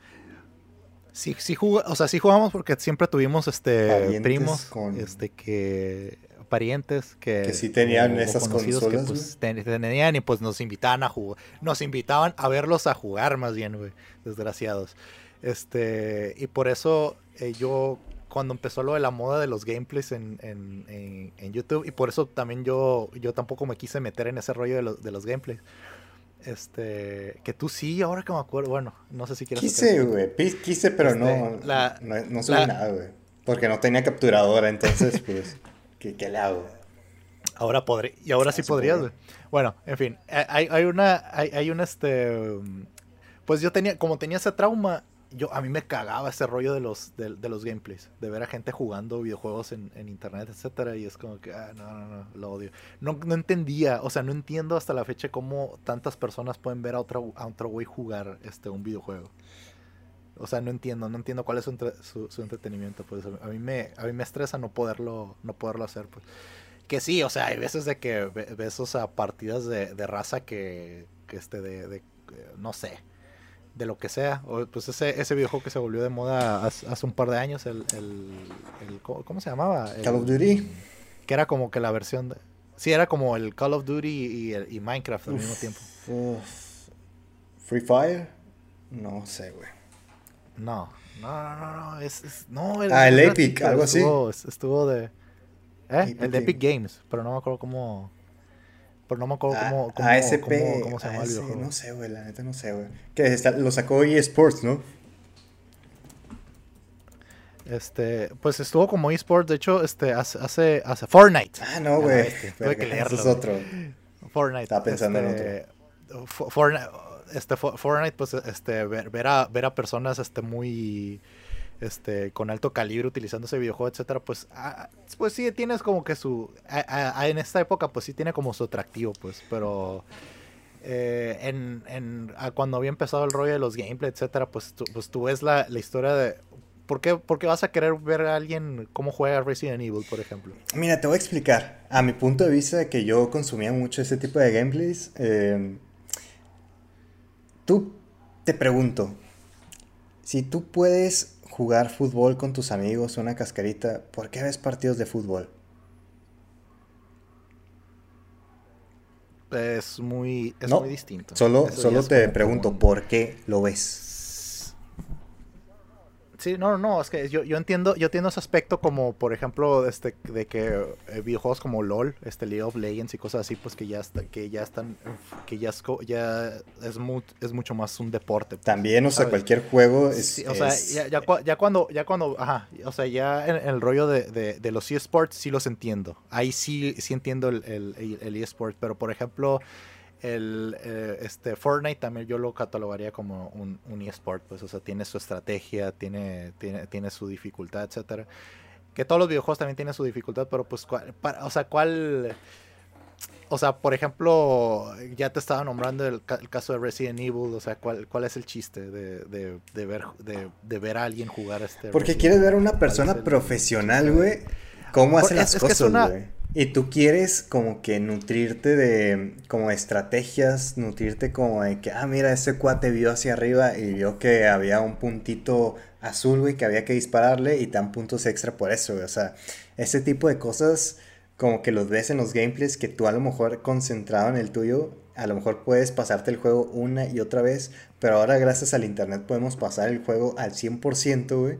Sí, sí o sea, sí jugamos porque siempre tuvimos este primos este que parientes que, que sí tenían esas consolas que, pues, tenían y pues nos invitaban a jugar, nos invitaban a verlos a jugar más bien, güey, desgraciados. Este, y por eso eh, yo cuando empezó lo de la moda de los gameplays en, en, en, YouTube. Y por eso también yo, yo tampoco me quise meter en ese rollo de, los, de los gameplays. Este, que tú sí, ahora que me acuerdo, bueno, no sé si quieres. Quise, güey, quise, pero este, no, no, no subí nada, güey. Porque no tenía capturadora, entonces, pues, ¿qué, ¿qué, le hago? Ahora podré, y ahora sí podrías, güey. Bueno, en fin, hay, hay una, hay, hay una, este, pues yo tenía, como tenía ese trauma, yo a mí me cagaba ese rollo de los de, los gameplays, de ver a gente jugando videojuegos en, internet, etcétera, y es como que ah, no, no, no, lo odio. No, no entendía, o sea, no entiendo hasta la fecha cómo tantas personas pueden ver a otro a otro güey jugar este un videojuego. O sea, no entiendo, no entiendo cuál es su, su, entretenimiento, pues a mí me a mí me estresa no poderlo no poderlo hacer, pues. Que sí, o sea, hay veces de que ves o sea, partidas de, de raza que, que este de, de no sé, de lo que sea. O, pues ese, ese videojuego que se volvió de moda hace, un par de años, el, el, ¿cómo se llamaba? Call of Duty. Que era como que la versión de... Sí, era como el Call of Duty y, y, Minecraft al mismo tiempo. Free Fire? No sé, güey. No, no, no, no, es, no ah, el Epic, algo así. Estuvo de... ¿Eh? el de Epic Games, pero no me acuerdo cómo... Pero no me acuerdo cómo, cómo, ASP, cómo, se llama el videojuego. No sé, güey, la neta no sé, güey. Que lo sacó eSports, ¿no? Este, pues estuvo como eSports, de hecho, este, hace, hace, Fortnite. Ah, no, güey. Este, tuve que leerlo. Es otro. Fortnite. Estaba pensando en otro. Fortnite, este, Fortnite, pues, este, ver, ver, a, ver a personas, este, muy este, con alto calibre utilizando ese videojuego, etcétera, pues, ah, pues sí tienes como que su, en esta época, pues sí tiene como su atractivo, pues, pero eh, en, en cuando había empezado el rollo de los gameplay, etcétera, pues tú, pues tú ves la, la historia de, ¿Por qué, ¿Por qué, vas a querer ver a alguien cómo juega Resident Evil, por ejemplo? Mira, te voy a explicar. A mi punto de vista, que yo consumía mucho ese tipo de gameplays, eh, tú te pregunto, si tú puedes jugar fútbol con tus amigos, una cascarita, ¿por qué ves partidos de fútbol? Es muy, es muy distinto. Solo, solo te pregunto, ¿por qué lo ves? Sí, no, no, es que yo, yo entiendo, yo entiendo ese aspecto como, por ejemplo, este, de que eh, videojuegos como LOL, este League of Legends y cosas así, pues que ya está, que ya están, que ya es, ya es, es mucho más un deporte. Pues, También, o sea, cualquier juego es. o sea, ya, ya, cuando, ya cuando, ajá, o sea, ya en, el rollo de, de, de, los eSports sí los entiendo. Ahí sí, sí entiendo el, el, el eSport, pero por ejemplo el eh, este Fortnite también yo lo catalogaría como un, un eSport, pues, o sea, tiene su estrategia, tiene, tiene, tiene su dificultad, etcétera. Que todos los videojuegos también tienen su dificultad, pero pues, o sea, ¿cuál? O sea, por ejemplo, ya te estaba nombrando el, caso de Resident Evil, o sea, ¿cuál, cuál es el chiste de, de, de ver, de, de, ver a alguien jugar este? Porque quieres ver a una persona profesional, güey, cómo hace las cosas, güey. Y tú quieres como que nutrirte de como estrategias, nutrirte como de que, ah, mira, ese cuate vio hacia arriba y vio que había un puntito azul, güey, que había que dispararle y dan puntos extra por eso, güey. O sea, ese tipo de cosas como que los ves en los gameplays que tú a lo mejor concentrado en el tuyo, a lo mejor puedes pasarte el juego una y otra vez, pero ahora gracias al internet podemos pasar el juego al 100%, güey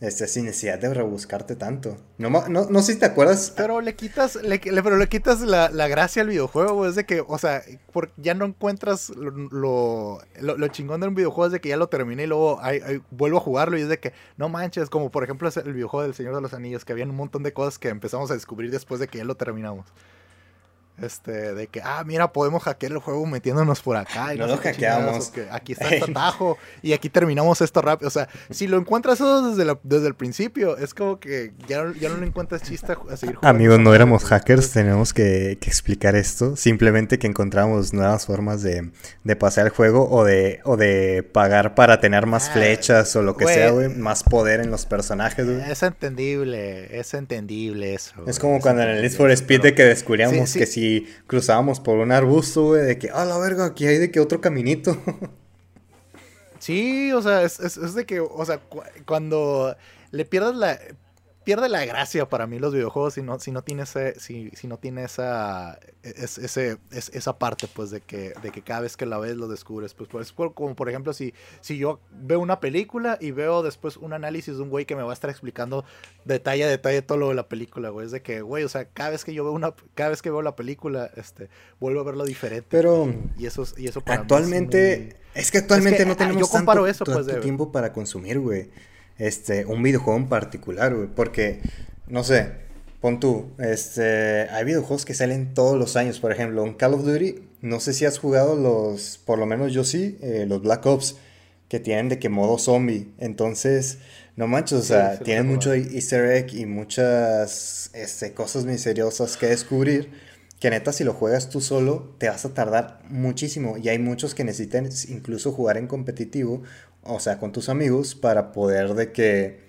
este, sin necesidad de rebuscarte tanto. No, no, no sé si te acuerdas. Pero le quitas, le, pero le quitas la, la gracia al videojuego, Es de que, o sea, por, ya no encuentras lo, lo, chingón de un videojuego, es de que ya lo terminé y luego vuelvo a jugarlo y es de que, no manches, como por ejemplo el videojuego del Señor de los Anillos, que había un montón de cosas que empezamos a descubrir después de que ya lo terminamos. Este, de que, ah, mira, podemos hackear el juego metiéndonos por acá. Y no, lo hackeamos. aquí está este atajo y aquí terminamos esto rápido. O sea, si lo encuentras eso desde, desde el principio, es como que ya, ya no lo encuentras chiste a seguir jugando. Amigos, no éramos hackers, tenemos que, explicar esto. Simplemente que encontramos nuevas formas de, pasar el juego o de, o de pagar para tener más ah, flechas o lo que sea, güey. Más poder en los personajes, güey. Es entendible, es entendible eso. Es como cuando en el Need for Speed de que descubríamos que cruzábamos por un arbusto, güey, de que, ah, la verga, aquí hay de que otro caminito. Sí, o sea, es, de que, o sea, cuando le pierdas la pierde la gracia para mí los videojuegos si no, si no tiene ese, si, si no tiene esa, ese, esa parte, pues, de que, de que cada vez que la ves lo descubres. Pues, pues, como por ejemplo, si, si yo veo una película y veo después un análisis de un güey que me va a estar explicando detalle a detalle todo lo de la película, güey. Es de que, güey, o sea, cada vez que yo veo una, cada vez que veo la película, este, vuelvo a verlo diferente. Pero, y eso, y eso actualmente, es, que actualmente no tenemos yo comparo eso, pues, tiempo para consumir, güey este, un videojuego en particular, güey. Porque, no sé, pon tú, este, hay videojuegos que salen todos los años. Por ejemplo, un Call of Duty, no sé si has jugado los, por lo menos yo sí, eh, los Black Ops, que tienen de que modo zombie. Entonces, no manches, o sea, tienen mucho easter egg y muchas este, cosas misteriosas que descubrir. Que neta, si lo juegas tú solo, te vas a tardar muchísimo. Y hay muchos que necesitan incluso jugar en competitivo o sea, con tus amigos para poder de que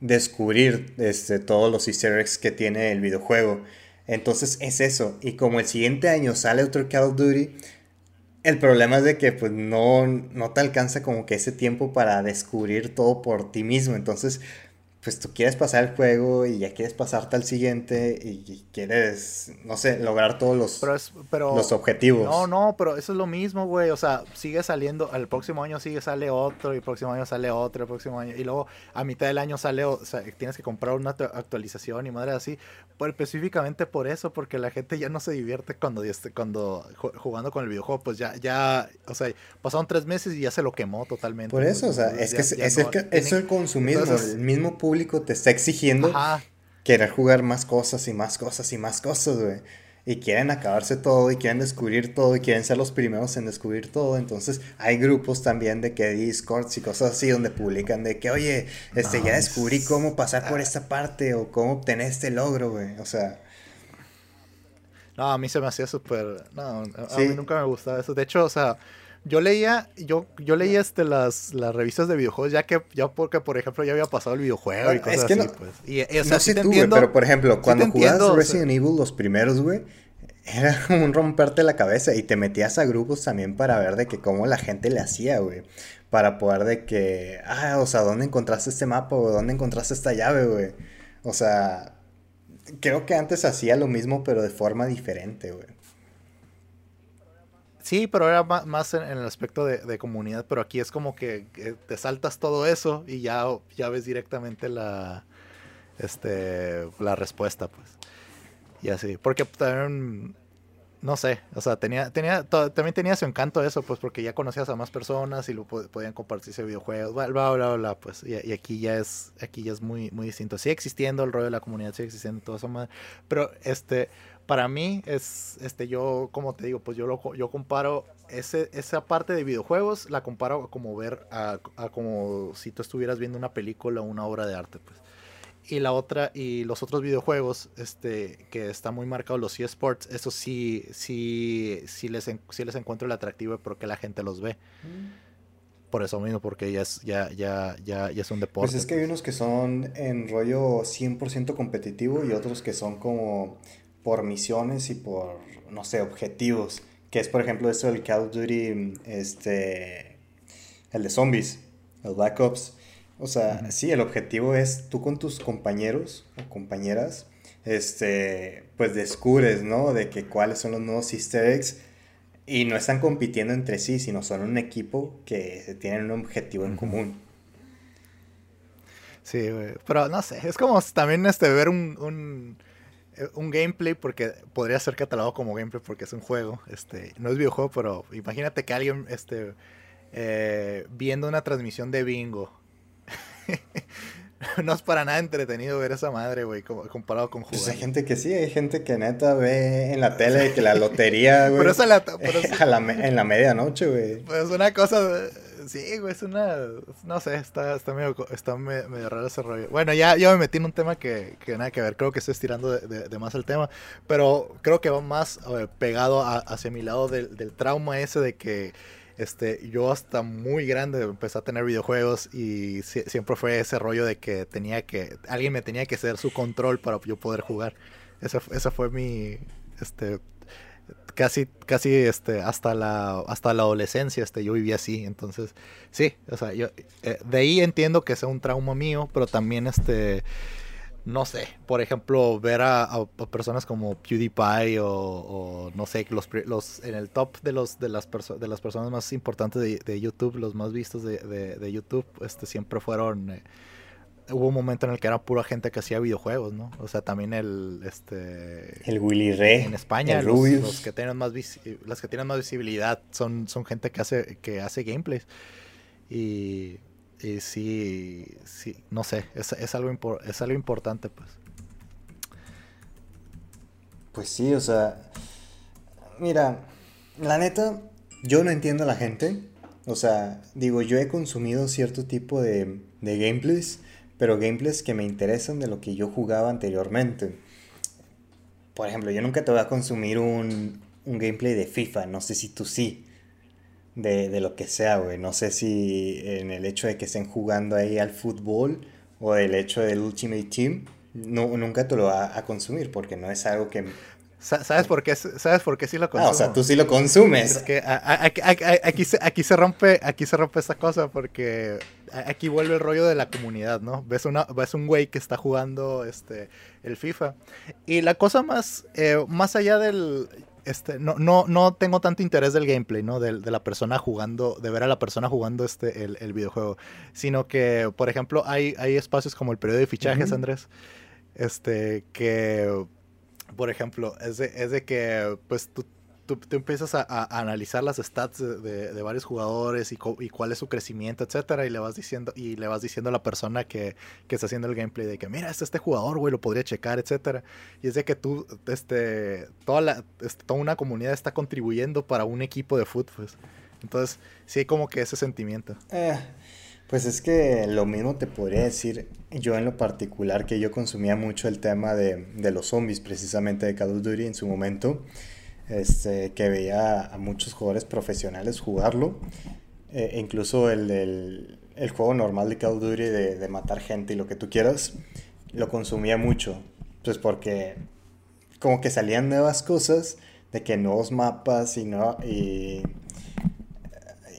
descubrir este, todos los easter eggs que tiene el videojuego. Entonces es eso. Y como el siguiente año sale otro Call of Duty, el problema es de que pues no, no te alcanza como que ese tiempo para descubrir todo por ti mismo. Entonces pues tú quieres pasar el juego y ya quieres pasarte al siguiente y, quieres, no sé, lograr todos los, los objetivos. No, no, pero eso es lo mismo, güey. O sea, sigue saliendo, al próximo año sigue sale otro, y el próximo año sale otro, el próximo año, y luego a mitad del año sale, o sea, tienes que comprar una actualización y madre así. Pues específicamente por eso, porque la gente ya no se divierte cuando, cuando jugando con el videojuego, pues ya, ya, o sea, pasaron tres meses y ya se lo quemó totalmente. Por eso, o sea, es que es, el, es el consumismo, el mismo público público te está exigiendo querer jugar más cosas y más cosas y más cosas, güey. Y quieren acabarse todo y quieren descubrir todo y quieren ser los primeros en descubrir todo. Entonces hay grupos también de que Discords y cosas así donde publican de que, oye, este, ya descubrí cómo pasar por esta parte o cómo obtener este logro, güey. O sea... No, a mí se me hacía súper... No, a mí nunca me gustaba eso. De hecho, o sea, yo leía, yo, yo leía este, las, las revistas de videojuegos, ya que, ya porque, por ejemplo, ya había pasado el videojuego y cosas así, pues. Y, o sea, no sé tú, pero por ejemplo, cuando jugabas Resident Evil, los primeros, güey, era un romperte la cabeza y te metías a grupos también para ver de que cómo la gente le hacía, güey. Para poder de que, ah, o sea, ¿dónde encontraste este mapa, o ¿Dónde encontraste esta llave, güey? O sea, creo que antes hacía lo mismo, pero de forma diferente, güey. Sí, pero era más en, el aspecto de, comunidad, pero aquí es como que, te saltas todo eso y ya, ves directamente la, este, la respuesta, pues. Y así, porque también, no sé, o sea, tenía, tenía, también tenía su encanto eso, pues, porque ya conocías a más personas y lo podían compartirse videojuegos, bla, bla, bla, bla, pues, y, aquí ya es, aquí ya es muy, muy distinto. Sigue existiendo el rollo de la comunidad, sigue existiendo todo eso, más, pero, este, para mí es, este, yo, como te digo, pues yo lo, yo comparo ese, esa parte de videojuegos, la comparo como ver a, como si tú estuvieras viendo una película o una obra de arte, pues. Y la otra, y los otros videojuegos, este, que está muy marcado los eSports, eso sí, sí, sí les, sí les encuentro el atractivo porque la gente los ve. Por eso mismo, porque ya es, ya, ya, ya, ya es un deporte. Pues es que hay unos que son en rollo 100% competitivo y otros que son como por misiones y por, no sé, objetivos. Que es, por ejemplo, esto del Call of Duty, este, el de zombies, el Black Ops. O sea, sí, el objetivo es tú con tus compañeros o compañeras, este, pues descubres, ¿no? De que cuáles son los nuevos easter eggs y no están compitiendo entre sí, sino son un equipo que tienen un objetivo en común. Sí, Pero no sé, es como también este, ver un eh, un gameplay porque podría ser catalogado como gameplay porque es un juego, este, no es videojuego, pero imagínate que alguien este, eh, viendo una transmisión de bingo. no es para nada entretenido ver esa madre, güey, comparado con jugar. Pues hay gente que sí, hay gente que neta ve en la tele que la lotería, güey. pero la, en la medianoche, güey. Pues una cosa Sí, güey, es una. No sé, está, está, medio, está medio raro ese rollo. Bueno, ya, ya me metí en un tema que, que nada que ver. Creo que estoy estirando de, de, más el tema. Pero creo que va más pegado hacia mi lado del, del trauma ese de que este, yo hasta muy grande empecé a tener videojuegos y siempre fue ese rollo de que tenía que, alguien me tenía que hacer su control para yo poder jugar. Ese, ese fue mi, este, casi, casi este, hasta la, hasta la adolescencia, este, yo vivía así, entonces, sí, o sea, yo, eh, de ahí entiendo que sea un trauma mío, pero también, este, no sé, por ejemplo, ver a, personas como PewDiePie o, no sé, los, los, en el top de, los, de, las, de las personas más importantes de, YouTube, los más vistos de, YouTube, este, siempre fueron... Eh, hubo un momento en el que era pura gente que hacía videojuegos, ¿no? O sea, también el este el Willy Ray en España los, que tienen más las que tienen más visibilidad son, son gente que hace que hace gameplays. Y y sí, sí, no sé, es, es algo, es algo importante, pues. Pues sí, o sea, mira, la neta, yo no entiendo a la gente. O sea, digo, yo he consumido cierto tipo de, de gameplays, pero gameplays que me interesan de lo que yo jugaba anteriormente. Por ejemplo, yo nunca te voy a consumir un, un gameplay de FIFA, no sé si tú sí de, lo que sea, güey. No sé si en el hecho de que estén jugando ahí al fútbol o el hecho del Ultimate Team, no, nunca te lo va a consumir porque no es algo que... ¿Sabes por qué, ¿Sabes por qué sí lo consumo? Ah, o sea, tú sí lo consumes. Es que aquí, se, aquí, se rompe, aquí se rompe esta cosa porque aquí vuelve el rollo de la comunidad, ¿no? Ves, una, ves un güey que está jugando este, el FIFA. Y la cosa más, eh, más allá del este, no, no, no tengo tanto interés del gameplay, ¿no? De, la persona jugando, de ver a la persona jugando este, el, videojuego. Sino que, por ejemplo, hay, hay espacios como el periodo de fichajes, Andrés. Este, que, por ejemplo, es de, es de que, pues, tú tú, empiezas a, analizar las stats de, varios jugadores y, cuál es su crecimiento, etcétera, y le vas diciendo, y le vas diciendo a la persona que, está haciendo el gameplay de que mira, este, este jugador, güey, lo podría checar, etcétera. Y es de que tú, este, toda la, toda una comunidad está contribuyendo para un equipo de fútbol. Pues. Entonces, sí hay como que ese sentimiento. Eh, pues es que lo mismo te podría decir yo en lo particular que yo consumía mucho el tema de, de los zombies precisamente de Call of Duty en su momento este, que veía a muchos jugadores profesionales jugarlo. Eh, incluso el, el, juego normal de Call of Duty de, matar gente y lo que tú quieras, lo consumía mucho. Pues porque como que salían nuevas cosas, de que nuevos mapas y, no, y,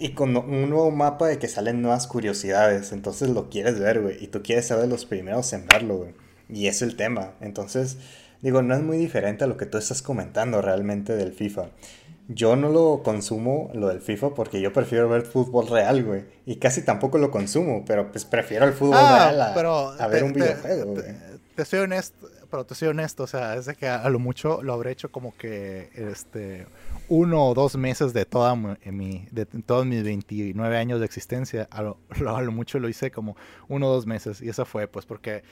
y con un nuevo mapa de que salen nuevas curiosidades. Entonces lo quieres ver, güey. Y tú quieres ser de los primeros en verlo, güey. Y es el tema. Entonces Digo, no es muy diferente a lo que tú estás comentando realmente del FIFA. Yo no lo consumo, lo del FIFA, porque yo prefiero ver fútbol real, güey. Y casi tampoco lo consumo, pero pues prefiero el fútbol ah, real a, ver un videojuego, güey. Te, soy honesto, pero te soy honesto, o sea, es de que a lo mucho lo habré hecho como que este uno o dos meses de toda mi, de todos mis 29 años de existencia, a lo, a lo mucho lo hice como uno o dos meses y eso fue pues porque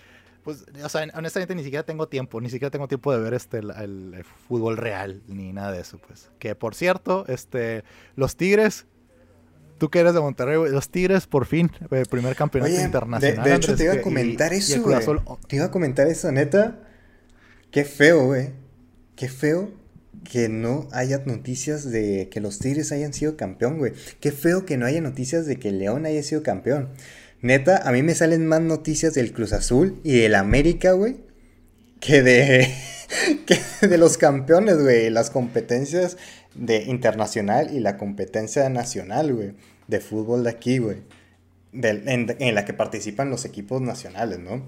pues, o sea, honestamente ni siquiera tengo tiempo, ni siquiera tengo tiempo de ver este el, fútbol real, ni nada de eso, pues. Que por cierto, este, los Tigres, tú que eres de Monterrey, los Tigres por fin, el primer campeonato internacional. De, hecho, te iba a comentar eso, güey. Te iba a comentar eso, neta. Qué feo, güey. Qué feo que no haya noticias de que los Tigres hayan sido campeón, güey. Qué feo que no haya noticias de que León haya sido campeón. Neta, a mí me salen más noticias del Cruz Azul y del América, güey, que de, que de los campeones, güey. Las competencias de internacional y la competencia nacional, güey, de fútbol de aquí, güey. En, la que participan los equipos nacionales, ¿no?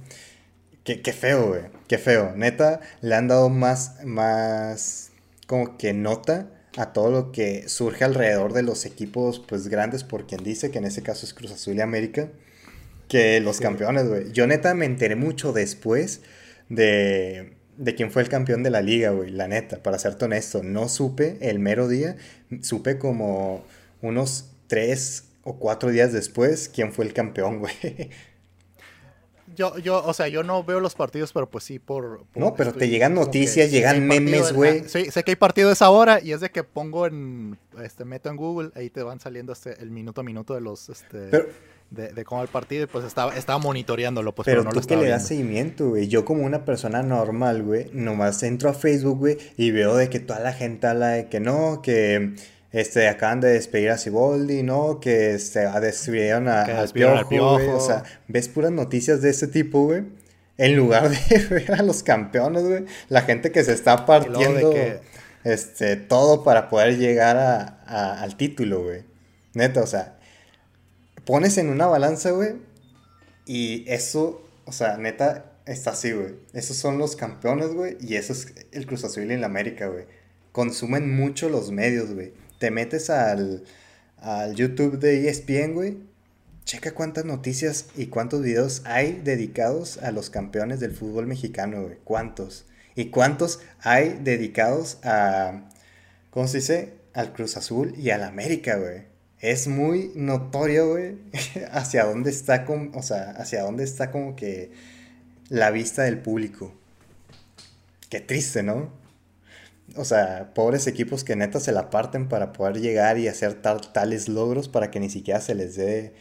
Qué, qué feo, güey. Qué feo. Neta, le han dado más, más, como que nota a todo lo que surge alrededor de los equipos, pues, grandes, por quien dice que en ese caso es Cruz Azul y América que los campeones, güey. Yo neta me enteré mucho después de, de quién fue el campeón de la liga, güey. La neta, para serte honesto. No supe el mero día, supe como unos tres o cuatro días después quién fue el campeón, güey. Yo, yo, o sea, yo no veo los partidos, pero pues sí por... no, pero te llegan noticias, llegan memes, güey. Sí, sé que hay partido esa hora y es de que pongo en, este, meto en Google, ahí te van saliendo este, el minuto a minuto de los, este de, cómo el partido y pues estaba, estaba monitoreándolo, pues, pero, no tú que le das seguimiento, güey. Yo como una persona normal, güey, nomás entro a Facebook, güey, y veo de que toda la gente habla de que no, que este, acaban de despedir a Siboldi, ¿no? Que este, despidieron a, al piojo, güey. O sea, ves puras noticias de ese tipo, güey. En lugar de ver a los campeones, güey. La gente que se está partiendo este, todo para poder llegar a, al título, güey. Neta, o sea, pones en una balanza, güey, y eso, o sea, neta, está así, güey. Esos son los campeones, güey. Y eso es el Cruz Azul en la América, güey. Consumen mucho los medios, güey. Te metes al, al YouTube de ESPN, güey. Checa cuántas noticias y cuántos videos hay dedicados a los campeones del fútbol mexicano, güey. ¿Cuántos? ¿Y cuántos hay dedicados a, ¿cómo se dice? Al Cruz Azul y al América, güey. Es muy notorio, güey, hacia dónde está, con, o sea, hacia dónde está como que la vista del público. Qué triste, ¿no? O sea, pobres equipos que neta se la parten para poder llegar y hacer tales logros para que ni siquiera se les dé,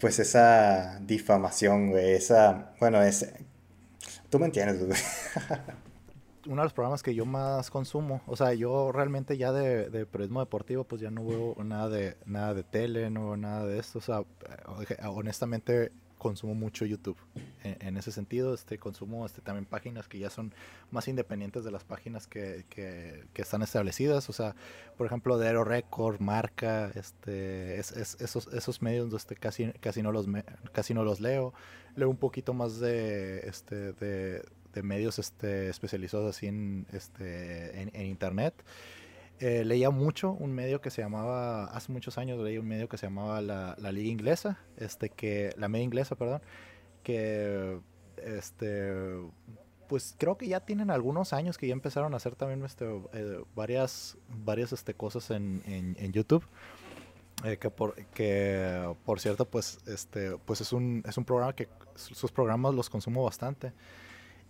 pues, esa difamación, güey. Esa, bueno, es... Tú me entiendes, güey. uno de los programas que yo más consumo. O sea, yo realmente ya de, de, periodismo deportivo, pues ya no veo nada de nada de tele, no veo nada de esto. O sea, honestamente consumo mucho YouTube. En, ese sentido, este consumo este también páginas que ya son más independientes de las páginas que, que, están establecidas. O sea, por ejemplo, de Aero Record, Marca, este, es, esos, esos medios este, casi, casi no los casi no los leo. Leo un poquito más de este de de medios este, especializados así en, este, en, internet. Eh, leía mucho un medio que se llamaba, hace muchos años leía un medio que se llamaba la, la, Liga Inglesa, este que, la media inglesa, perdón, que este pues creo que ya tienen algunos años que ya empezaron a hacer también este, eh, varias, varias este, cosas en, en, YouTube. Eh, que, por, que por cierto, pues, este, pues es, un, es un programa que sus programas los consumo bastante.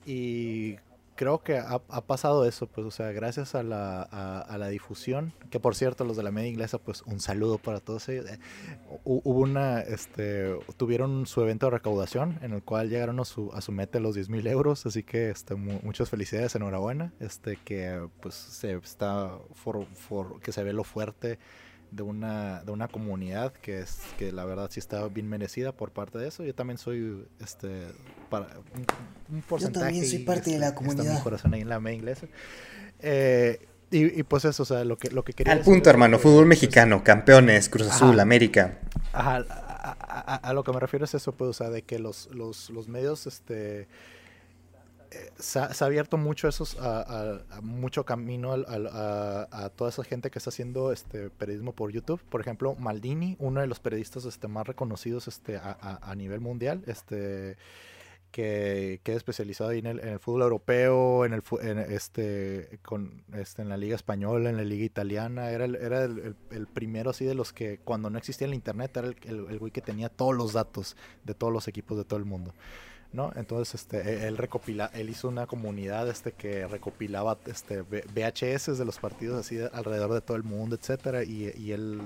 Y creo que ha, pasado eso, pues, o sea, gracias a la, a, la, difusión, que por cierto, los de la media inglesa, pues, un saludo para todos ellos. Eh, hubo una, este, tuvieron su evento de recaudación, en el cual llegaron a su, a su meta los 10 mil euros, así que, este, muchas felicidades, enhorabuena, este, que, pues, se está, for, que se ve lo fuerte de una, de una comunidad que es que la verdad sí está bien merecida por parte de eso. Yo también soy este para un, porcentaje. Yo también soy parte de la comunidad. mi corazón ahí en la media inglesa. Eh, y, pues eso, o sea, lo que, lo que quería Al punto, hermano, fútbol mexicano, campeones, Cruz Azul, América. Ajá, a, lo que me refiero es eso, pues, o sea, de que los, los, los medios, este se ha, abierto mucho esos a, mucho camino a, toda esa gente que está haciendo este periodismo por YouTube. Por ejemplo, Maldini, uno de los periodistas este, más reconocidos este, a, nivel mundial, este que, que es especializado en el, fútbol europeo, en el este en la liga española, en la liga italiana, era el, el, primero así de los que cuando no existía el internet era el, el güey que tenía todos los datos de todos los equipos de todo el mundo. ¿No? Entonces, este, e-, él recopila, él hizo una comunidad, este, que recopilaba, este, VHS de los partidos así alrededor de todo el mundo, etcétera, y, y él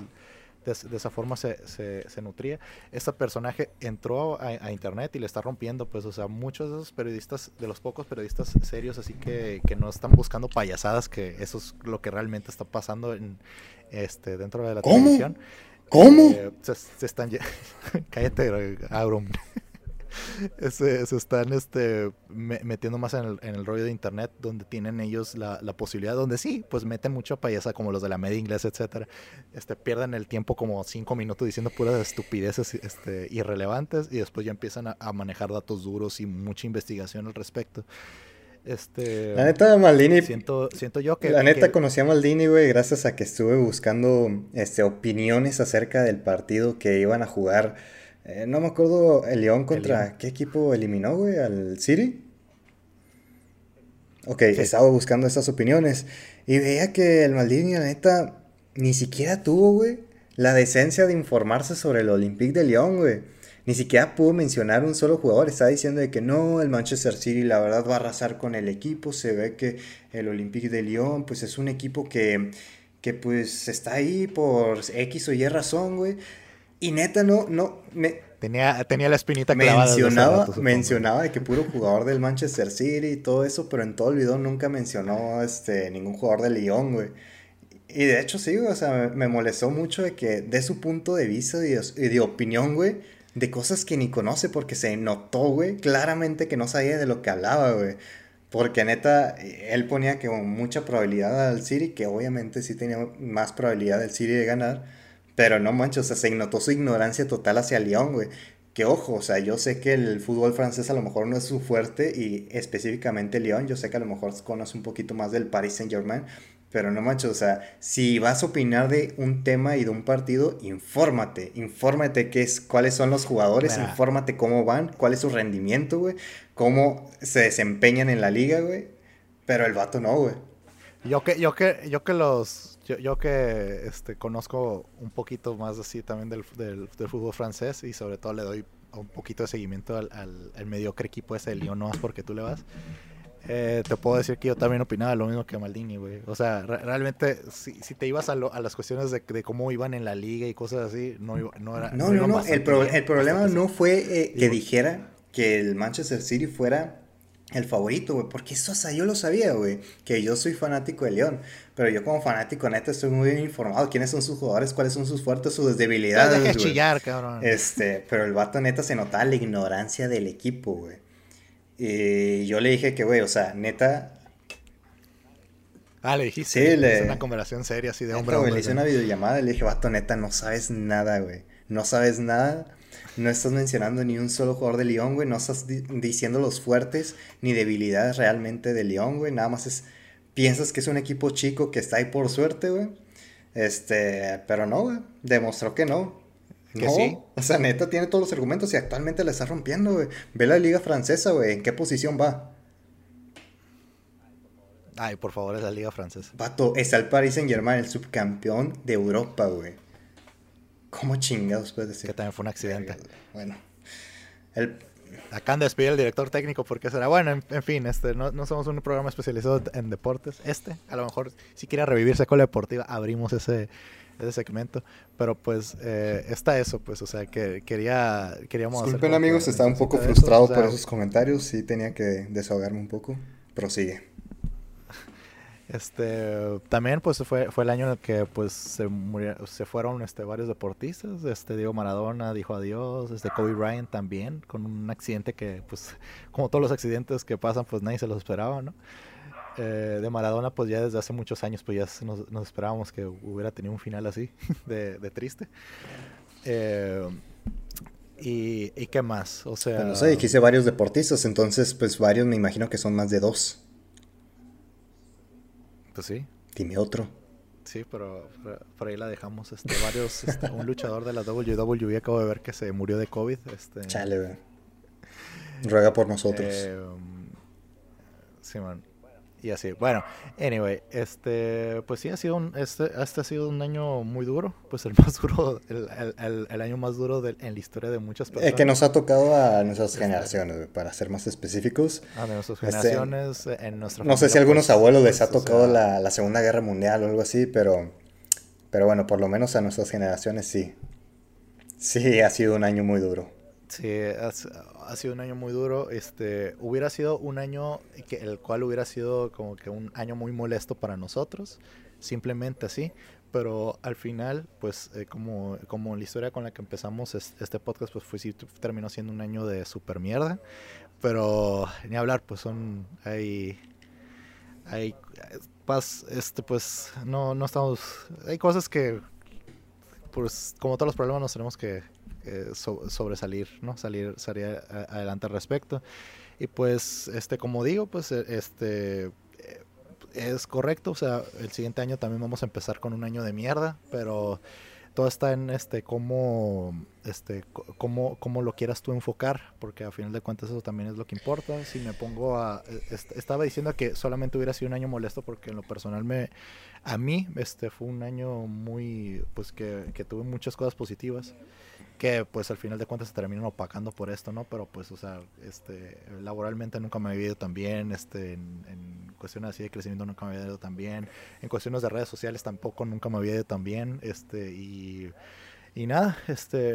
de, esa forma se, se, nutría. Este personaje entró a, internet y le está rompiendo, pues, o sea, muchos de esos periodistas, de los pocos periodistas serios, así que, que no están buscando payasadas, que eso es lo que realmente está pasando en, este, dentro de la televisión. ¿Cómo? Eh, se, se, están... Cállate, Aurum se, están este, metiendo más en el, en el, rollo de internet, donde tienen ellos la, la, posibilidad, donde sí, pues meten mucho payasa, como los de la media inglesa, etcétera. Este, pierden el tiempo como cinco minutos diciendo puras estupideces este, irrelevantes y después ya empiezan a, manejar datos duros y mucha investigación al respecto. Este, la neta, Maldini. Siento, siento yo que. La neta, conocí a Maldini, güey, gracias a que estuve buscando este, opiniones acerca del partido que iban a jugar eh, no me acuerdo el León contra qué equipo eliminó, güey, al City. Ok, estaba buscando esas opiniones y veía que el Maldini, la neta, ni siquiera tuvo, güey, la decencia de informarse sobre el Olympique de León, güey. Ni siquiera pudo mencionar un solo jugador. Estaba diciendo de que no, el Manchester City la verdad va a arrasar con el equipo. Se ve que el Olympique de Lyon pues es un equipo que, que pues está ahí por X o Y razón, güey. Y neta, no, no, me... Tenía, tenía la espinita clavada. Mencionaba, mencionaba de que puro jugador del Manchester City y todo eso, pero en todo el video nunca mencionó este, ningún jugador de Lyon, güey. Y de hecho sí, o sea, me molestó mucho de que de su punto de vista y de, opinión, güey, de cosas que ni conoce porque se notó, güey, claramente que no sabía de lo que hablaba, güey. Porque neta, él ponía que con mucha probabilidad al City, que obviamente sí tenía más probabilidad del City de ganar pero no manches, o sea, se notó su ignorancia total hacia León, güey. que ojo, o sea, yo sé que el fútbol francés a lo mejor no es su fuerte y específicamente Lyon, yo sé que a lo mejor conoce un poquito más del Paris Saint Germain, pero no macho, o sea, si vas a opinar de un tema y de un partido, infórmate, infórmate qué es, cuáles son los jugadores, infórmate cómo van, cuál es su rendimiento, güey, cómo se desempeñan en la liga, güey. Pero el vato no, güey. Yo que, yo que, yo que los, yo, que este, conozco un poquito más así también del, del, fútbol francés y sobre todo le doy un poquito de seguimiento al, al, mediocre equipo ese de Lyon, no más porque tú le vas. Eh, te puedo decir que yo también opinaba lo mismo que Maldini, güey. O sea, realmente, si, si, te ibas a, a las cuestiones de, de, cómo iban en la liga y cosas así, no, no era. No, no, no. El, el, problema no fue eh, que dijera que el Manchester City fuera el favorito, güey. Porque eso, o sea, yo lo sabía, güey. Que yo soy fanático de León. Pero yo, como fanático, neta, estoy muy bien informado. ¿Quiénes son sus jugadores? ¿Cuáles son sus fuertes, sus debilidades? Deja chillar, cabrón. Este, pero el vato, neta, se notaba la ignorancia del equipo, güey. Y yo le dije que, güey, o sea, neta. Ah, le dijiste. Sí, le. Es una conversación seria así de hombre a hombre. Le hice una videollamada y le dije, vato, neta, no sabes nada, güey. No sabes nada. No estás mencionando ni un solo jugador de León, güey. No estás diciendo los fuertes ni debilidades realmente de León, güey. Nada más es. Piensas que es un equipo chico que está ahí por suerte, güey. Este, pero no, güey. Demostró que no. Que sí. O sea, neta tiene todos los argumentos y actualmente la está rompiendo, güey. Ve la liga francesa, güey. ¿En qué posición va? Ay, por favor, es la liga francesa. Vato, está el Paris Saint Germain, el subcampeón de Europa, güey. ¿Cómo chingados puedes decir? Que también fue un accidente. Bueno. El... Acaban de despedir al director técnico porque será bueno, en, fin, este, no, no, somos un programa especializado en deportes. Este, a lo mejor, si quiere revivirse con la deportiva, abrimos ese, ese segmento. Pero pues eh, está eso, pues, o sea, que quería, queríamos... Disculpen amigos, estaba un poco frustrado por esos comentarios, sí tenía que desahogarme un poco. Prosigue. Este, también pues fue, fue el año en el que pues se se fueron este, varios deportistas, este Diego Maradona dijo adiós, este Kobe Bryant también, con un accidente que pues como todos los accidentes que pasan pues nadie se los esperaba, ¿no? Eh, de Maradona, pues ya desde hace muchos años, pues ya nos, esperábamos que hubiera tenido un final así, de, triste. Eh, y, y, qué más? O sea... no sé, quise varios deportistas, entonces pues varios me imagino que son más de dos. Pues sí. Dime otro. Sí, pero por, ahí la dejamos. Este, varios, este, un luchador de la WWE acabo de ver que se murió de COVID. Este, Chale, Ruega por nosotros. Eh, sí, man. Y así, bueno, anyway, este, pues sí, ha sido un, este, este ha sido un año muy duro, pues el más duro, el, el, el año más duro de, en la historia de muchas personas. Es que nos ha tocado a nuestras este, generaciones, para ser más específicos. A nuestras este, generaciones, en nuestra No sé si a algunos pues, abuelos les ha tocado la, la, Segunda Guerra Mundial o algo así, pero, pero bueno, por lo menos a nuestras generaciones sí. Sí, ha sido un año muy duro. Sí, ha, sido un año muy duro. Este, hubiera sido un año el cual hubiera sido como que un año muy molesto para nosotros, simplemente así. Pero al final, pues eh, como, como la historia con la que empezamos este podcast, pues fue, sí, terminó siendo un año de super mierda. Pero ni hablar, pues son hay hay pues, este pues no no estamos hay cosas que pues como todos los problemas nos tenemos que eh, sobresalir, ¿no? Salir, salir adelante al respecto. Y pues, este, como digo, pues, e, este, eh, es correcto, o sea, el siguiente año también vamos a empezar con un año de mierda, pero todo está en este cómo este cómo, cómo lo quieras tú enfocar porque a final de cuentas eso también es lo que importa si me pongo a e, estaba diciendo que solamente hubiera sido un año molesto porque en lo personal me a mí este fue un año muy pues que, que tuve muchas cosas positivas que pues al final de cuentas se terminan opacando por esto, ¿no? Pero pues, o sea, este, laboralmente nunca me había ido tan bien, este, en, cuestiones así de crecimiento nunca me había ido tan bien, en cuestiones de redes sociales tampoco nunca me había ido tan bien, este, y, y nada, este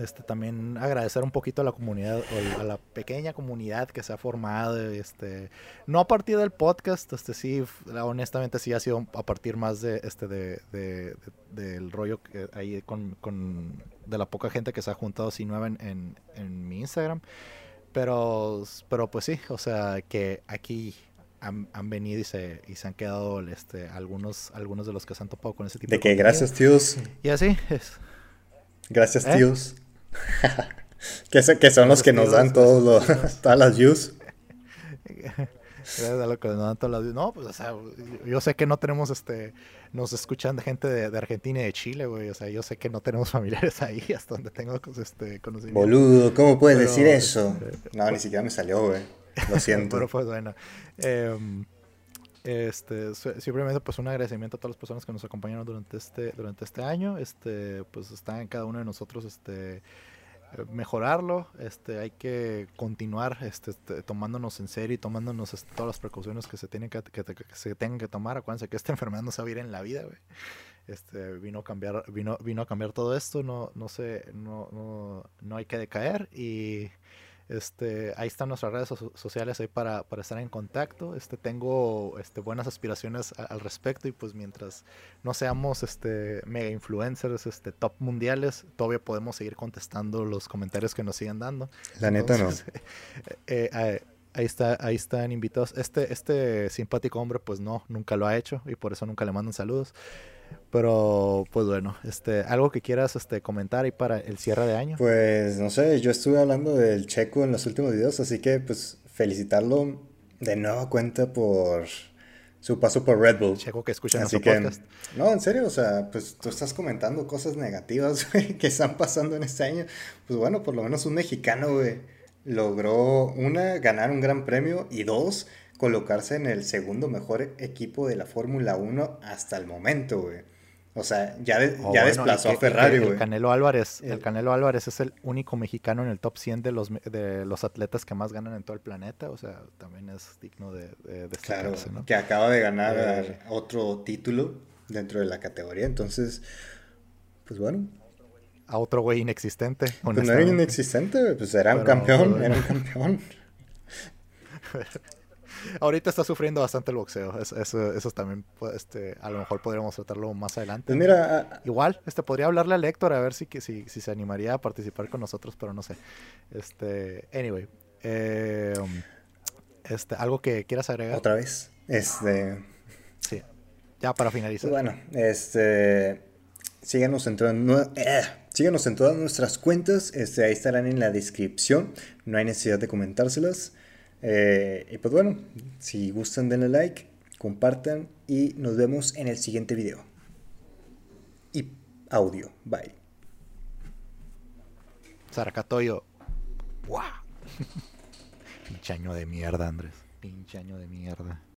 este, también agradecer un poquito a la comunidad, a la pequeña comunidad que se ha formado, este, no a partir del podcast, este sí, honestamente sí ha sido a partir más de, este, de, del rollo que ahí con, con, de la poca gente que se ha juntado así nueva en, en, mi Instagram, pero, pero pues sí, o sea, que aquí han, han, venido y se, y se han quedado este, algunos, algunos de los que se han topado con ese tipo de De que gracias, tíos. Y así es. Gracias, ¿Eh? tíos. Que, que son los que nos dan todos los, todas las views. No, pues, o sea, yo sé que no tenemos, este, nos escuchan gente de, de, Argentina y de Chile, güey. O sea, yo sé que no tenemos familiares ahí, hasta donde tengo este, conocimiento. Boludo, ¿cómo puedes decir eso? Este, no, ni siquiera me salió, güey. Lo siento. Pero pues bueno. Eh, este, simplemente pues un agradecimiento a todas las personas que nos acompañaron durante este, durante este año. Este, pues está en cada uno de nosotros este mejorarlo, este, hay que continuar este, este tomándonos en serio y tomándonos este, todas las precauciones que se tienen que, que, se tengan que tomar. Acuérdense que esta enfermedad no se va a ir en la vida, Este, vino a cambiar, vino, vino a cambiar todo esto, no, no sé, no, no, no hay que decaer y este, ahí están nuestras redes sociales ahí para, para, estar en contacto. Este, tengo este, buenas aspiraciones al respecto y pues mientras no seamos este, mega influencers, este, top mundiales, todavía podemos seguir contestando los comentarios que nos siguen dando. La neta no. Eh, eh, ahí está, ahí están invitados. Este, este simpático hombre, pues no, nunca lo ha hecho y por eso nunca le mandan saludos. Pero, pues bueno, este, algo que quieras este, comentar ahí para el cierre de año. Pues no sé, yo estuve hablando del Checo en los últimos videos, así que pues felicitarlo de nueva cuenta por su paso por Red Bull. Checo que escucha nuestro podcast. No, en serio, o sea, pues tú estás comentando cosas negativas, que están pasando en este año. Pues bueno, por lo menos un mexicano, güey, logró, una, ganar un gran premio y dos, colocarse en el segundo mejor equipo de la Fórmula 1 hasta el momento, güey. O sea, ya, oh, ya desplazó a Ferrari, güey. El Canelo Álvarez, el, Canelo Álvarez es el único mexicano en el top 100 de los, de los atletas que más ganan en todo el planeta. O sea, también es digno de, de Claro, que acaba de ganar eh, otro título dentro de la categoría. Entonces, pues bueno. A otro güey inexistente. Pues no era inexistente, pues era un campeón, era un campeón. ahorita está sufriendo bastante el boxeo. Eso, también, pues, este, a lo mejor podríamos tratarlo más adelante. Pues mira, igual, este, podría hablarle a Héctor a ver si, si, si se animaría a participar con nosotros, pero no sé. Este, anyway, eh, este, algo que quieras agregar. Otra vez, este, sí, ya para finalizar. Bueno, este, síganos en, eh, síganos en todas nuestras cuentas, este, ahí estarán en la descripción. No hay necesidad de comentárselas. Eh, y pues bueno, si gustan denle like, compartan y nos vemos en el siguiente video. Y audio, bye. Saracatoyo. ¡Wow! Pinche año de mierda, Andrés. Pinche año de mierda.